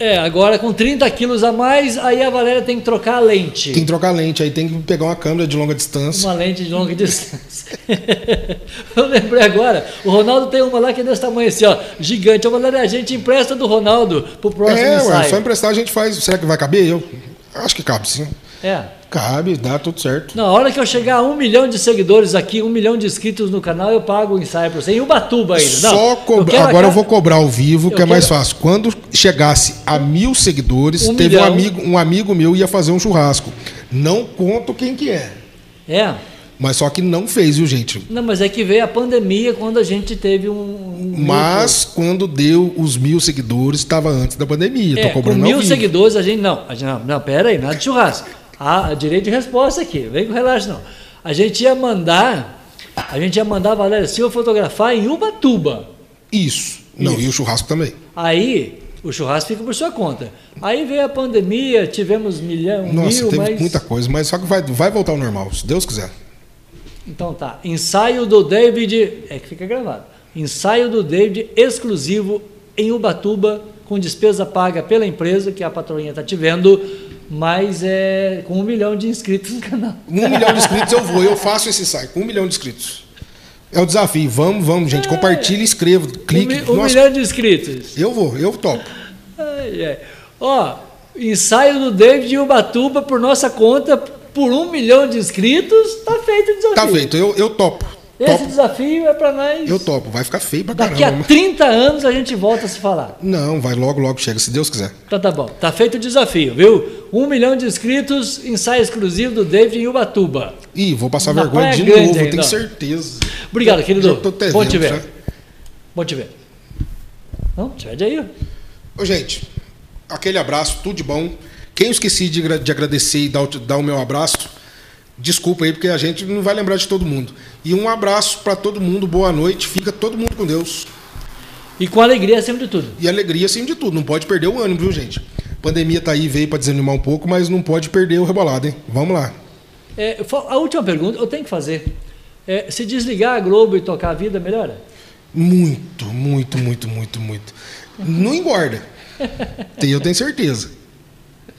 É, agora com 30 quilos a mais, aí a Valéria tem que trocar a lente. Tem que trocar a lente, aí tem que pegar uma câmera de longa distância. Uma lente de longa distância. [LAUGHS] Eu lembrei agora, o Ronaldo tem uma lá que é desse tamanho assim, ó, gigante. A Valéria, a gente empresta do Ronaldo pro próximo é, ensaio. É, só emprestar a gente faz. Será que vai caber? Eu acho que cabe, sim. É. Cabe, dá tudo certo. Na hora que eu chegar a um milhão de seguidores aqui, um milhão de inscritos no canal, eu pago o ensaio para você. Em Ubatuba ainda. Só eu Agora eu vou cobrar ao vivo, eu que é mais fácil. Quando chegasse a mil seguidores, um teve um amigo, um amigo meu ia fazer um churrasco. Não conto quem que é. É. Mas só que não fez, viu, gente? Não, mas é que veio a pandemia quando a gente teve um. um mas quando deu os mil seguidores, estava antes da pandemia. É, Tô cobrando com mil seguidores, a gente. Não, a gente, não, não, pera aí, nada de churrasco. Ah, direito de resposta aqui, vem com relaxo não. A gente ia mandar, a gente ia mandar a Valéria Silva fotografar em Ubatuba. Isso. Não, Isso. e o churrasco também. Aí, o churrasco fica por sua conta. Aí veio a pandemia, tivemos milhão, Nossa, mil, teve mas... muita coisa, mas só que vai, vai voltar ao normal, se Deus quiser. Então tá. Ensaio do David. É que fica gravado. Ensaio do David exclusivo em Ubatuba, com despesa paga pela empresa, que a patroinha está te vendo mas é com um milhão de inscritos no canal. Um milhão de inscritos eu vou, eu faço esse site com um milhão de inscritos. É o desafio. Vamos, vamos, gente. É. Compartilhe, escreva, clique. Um, um milhão de inscritos. Eu vou, eu topo. Ai, ai. Ó, ensaio do David em Ubatuba por nossa conta, por um milhão de inscritos, tá feito o desafio. Tá feito, eu, eu topo. Esse topo. desafio é para nós. Eu topo, vai ficar feio pra Daqui caramba. Daqui a 30 anos a gente volta a se falar. Não, vai logo, logo chega, se Deus quiser. Então tá bom. Tá feito o desafio, viu? Um milhão de inscritos, ensaio exclusivo do David em Ubatuba. Ih, vou passar Na vergonha de novo, ainda. tenho certeza. Obrigado, querido. Tô, tô Bom te ver. Já. Bom te ver. Não, te aí. Ô, gente, aquele abraço, tudo de bom. Quem eu esqueci de, de agradecer e dar, dar o meu abraço, Desculpa aí, porque a gente não vai lembrar de todo mundo. E um abraço para todo mundo, boa noite, fica todo mundo com Deus. E com alegria acima de tudo. E alegria acima de tudo, não pode perder o ânimo, viu, gente? A pandemia tá aí, veio para desanimar um pouco, mas não pode perder o rebolado, hein? Vamos lá. É, a última pergunta eu tenho que fazer. É, se desligar a Globo e tocar a vida, melhora? Muito, muito, muito, muito, muito. Não engorda. [LAUGHS] eu tenho certeza.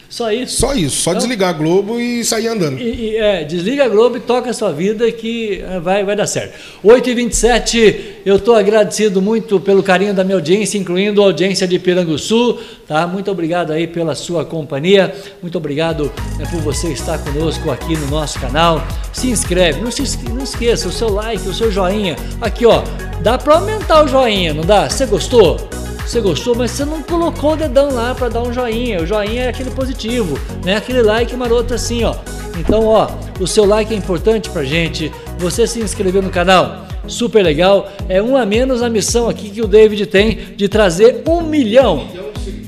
Só isso? Só isso, só então, desligar a Globo e sair andando. E, e, é, desliga a Globo e toca a sua vida que é, vai, vai dar certo. 8h27, eu estou agradecido muito pelo carinho da minha audiência, incluindo a audiência de Piranguçu. Tá? Muito obrigado aí pela sua companhia, muito obrigado né, por você estar conosco aqui no nosso canal. Se inscreve, não, se, não esqueça o seu like, o seu joinha. Aqui ó, dá para aumentar o joinha, não dá? Você gostou? Você gostou, mas você não colocou o dedão lá para dar um joinha. O joinha é aquele positivo, né? Aquele like maroto assim, ó. Então, ó, o seu like é importante pra gente. Você se inscrever no canal, super legal. É um a menos a missão aqui que o David tem de trazer um milhão.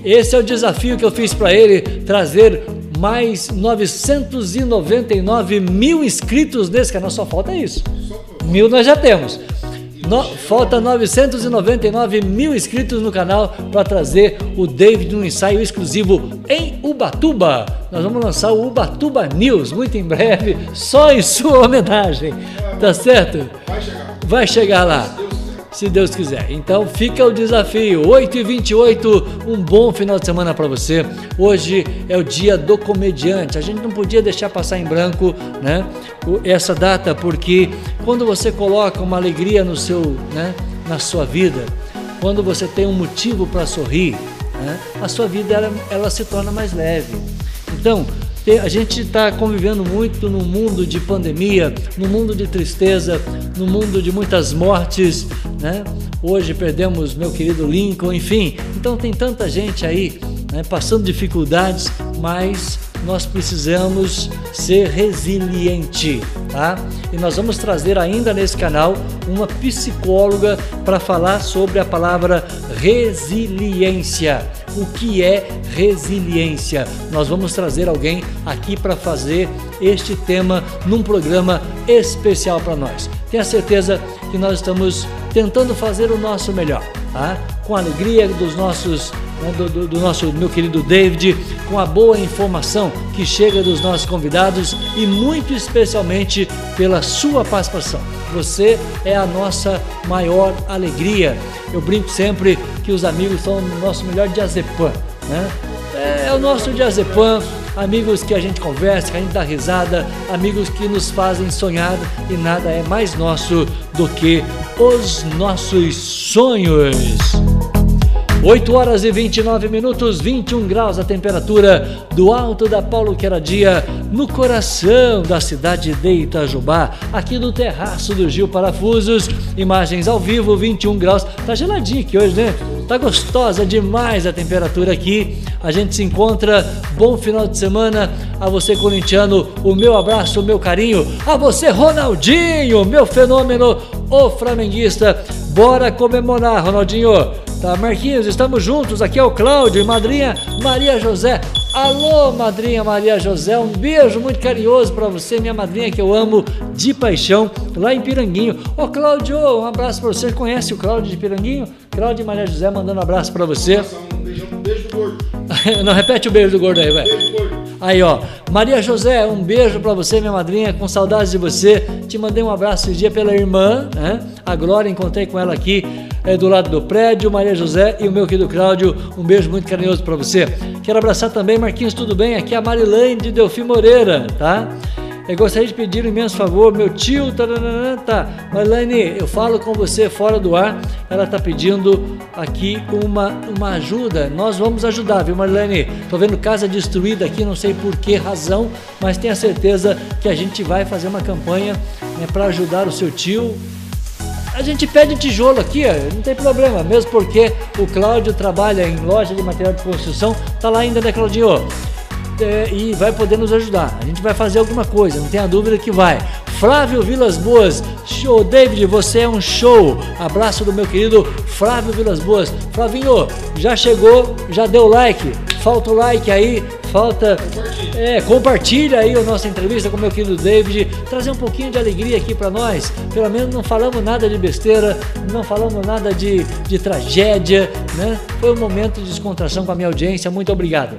Esse é o desafio que eu fiz para ele, trazer mais 999 mil inscritos nesse canal. Só falta isso. Mil nós já temos. No, falta 999 mil inscritos no canal para trazer o David num ensaio exclusivo em Ubatuba. Nós vamos lançar o Ubatuba News muito em breve, só em sua homenagem. Tá certo? Vai chegar. Vai chegar lá se Deus quiser. Então fica o desafio. 8 e 28 um bom final de semana para você. Hoje é o dia do comediante. A gente não podia deixar passar em branco, né? Essa data porque quando você coloca uma alegria no seu, né, na sua vida, quando você tem um motivo para sorrir, né, a sua vida ela, ela se torna mais leve. Então, a gente está convivendo muito no mundo de pandemia, no mundo de tristeza, no mundo de muitas mortes, né? Hoje perdemos meu querido Lincoln, enfim. Então tem tanta gente aí né, passando dificuldades, mas nós precisamos ser resiliente, tá? E nós vamos trazer ainda nesse canal uma psicóloga para falar sobre a palavra resiliência. O que é resiliência? Nós vamos trazer alguém aqui para fazer este tema num programa especial para nós. Tenha certeza que nós estamos tentando fazer o nosso melhor, tá? Com a alegria dos nossos do, do, do, nosso meu querido David, com a boa informação que chega dos nossos convidados e muito especialmente pela sua participação. Você é a nossa maior alegria. Eu brinco sempre que os amigos são o nosso melhor diazepam, né? É, é o nosso diazepam, amigos que a gente conversa, que a gente dá risada, amigos que nos fazem sonhar e nada é mais nosso do que os nossos sonhos. 8 horas e 29 minutos, 21 graus a temperatura do alto da Paulo Queradia, no coração da cidade de Itajubá, aqui no terraço do Gil Parafusos. Imagens ao vivo, 21 graus. Tá geladinho aqui hoje, né? Tá gostosa demais a temperatura aqui. A gente se encontra. Bom final de semana a você corintiano. O meu abraço, o meu carinho. A você Ronaldinho, meu fenômeno, o flamenguista. Bora comemorar, Ronaldinho. Tá, Marquinhos, estamos juntos. Aqui é o Cláudio e madrinha Maria José. Alô, madrinha Maria José, um beijo muito carinhoso para você, minha madrinha que eu amo de paixão, lá em Piranguinho. Ô, Cláudio, um abraço para você. Conhece o Cláudio de Piranguinho? Cláudio e Maria José mandando um abraço para você. Um beijo, um beijo do gordo. [LAUGHS] Não, repete o beijo do gordo aí, vai. Beijo do gordo. Aí, ó. Maria José, um beijo para você, minha madrinha, com saudades de você. Te mandei um abraço esse dia pela irmã, né? A Glória, encontrei com ela aqui é, do lado do prédio, Maria José e o meu querido Cláudio, um beijo muito carinhoso para você. Quero abraçar também, Marquinhos, tudo bem? Aqui é a Marilane de Delfim Moreira, tá? Eu gostaria de pedir um imenso favor, meu tio, tá. Marilane, eu falo com você fora do ar, ela está pedindo aqui uma, uma ajuda. Nós vamos ajudar, viu, Marilane? Tô vendo casa destruída aqui, não sei por que razão, mas tenha certeza que a gente vai fazer uma campanha né, para ajudar o seu tio a gente pede tijolo aqui, não tem problema, mesmo porque o Cláudio trabalha em loja de material de construção, tá lá ainda, né, Claudinho? É, e vai poder nos ajudar. A gente vai fazer alguma coisa, não tenha dúvida que vai. Flávio Vilas Boas, show, David, você é um show. Abraço do meu querido Flávio Vilas Boas. Flavinho, já chegou, já deu like, falta o like aí, falta. É, compartilha aí a nossa entrevista com o meu querido David, trazer um pouquinho de alegria aqui para nós. Pelo menos não falamos nada de besteira, não falamos nada de, de tragédia, né? Foi um momento de descontração com a minha audiência. Muito obrigado.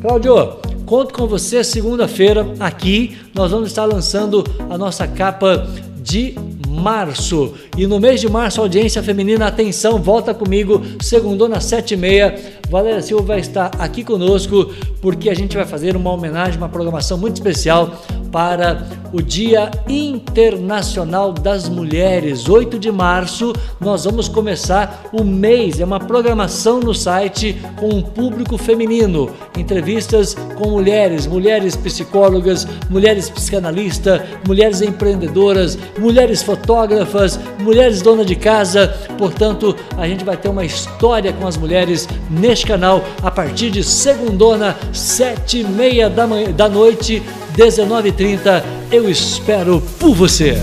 Cláudio, conto com você segunda-feira aqui. Nós vamos estar lançando a nossa capa de março. E no mês de março, audiência feminina, atenção, volta comigo, segundona sete e meia. Valéria Silva vai estar aqui conosco porque a gente vai fazer uma homenagem, uma programação muito especial para o Dia Internacional das Mulheres. 8 de março, nós vamos começar o mês, é uma programação no site com um público feminino, entrevistas com mulheres, mulheres psicólogas, mulheres psicanalistas, mulheres empreendedoras, mulheres fotógrafas, mulheres donas de casa. Portanto, a gente vai ter uma história com as mulheres neste canal a partir de segundona, sete e meia da, manhã, da noite 19h30. Eu espero por você.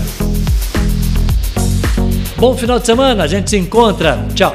Bom final de semana, a gente se encontra. Tchau.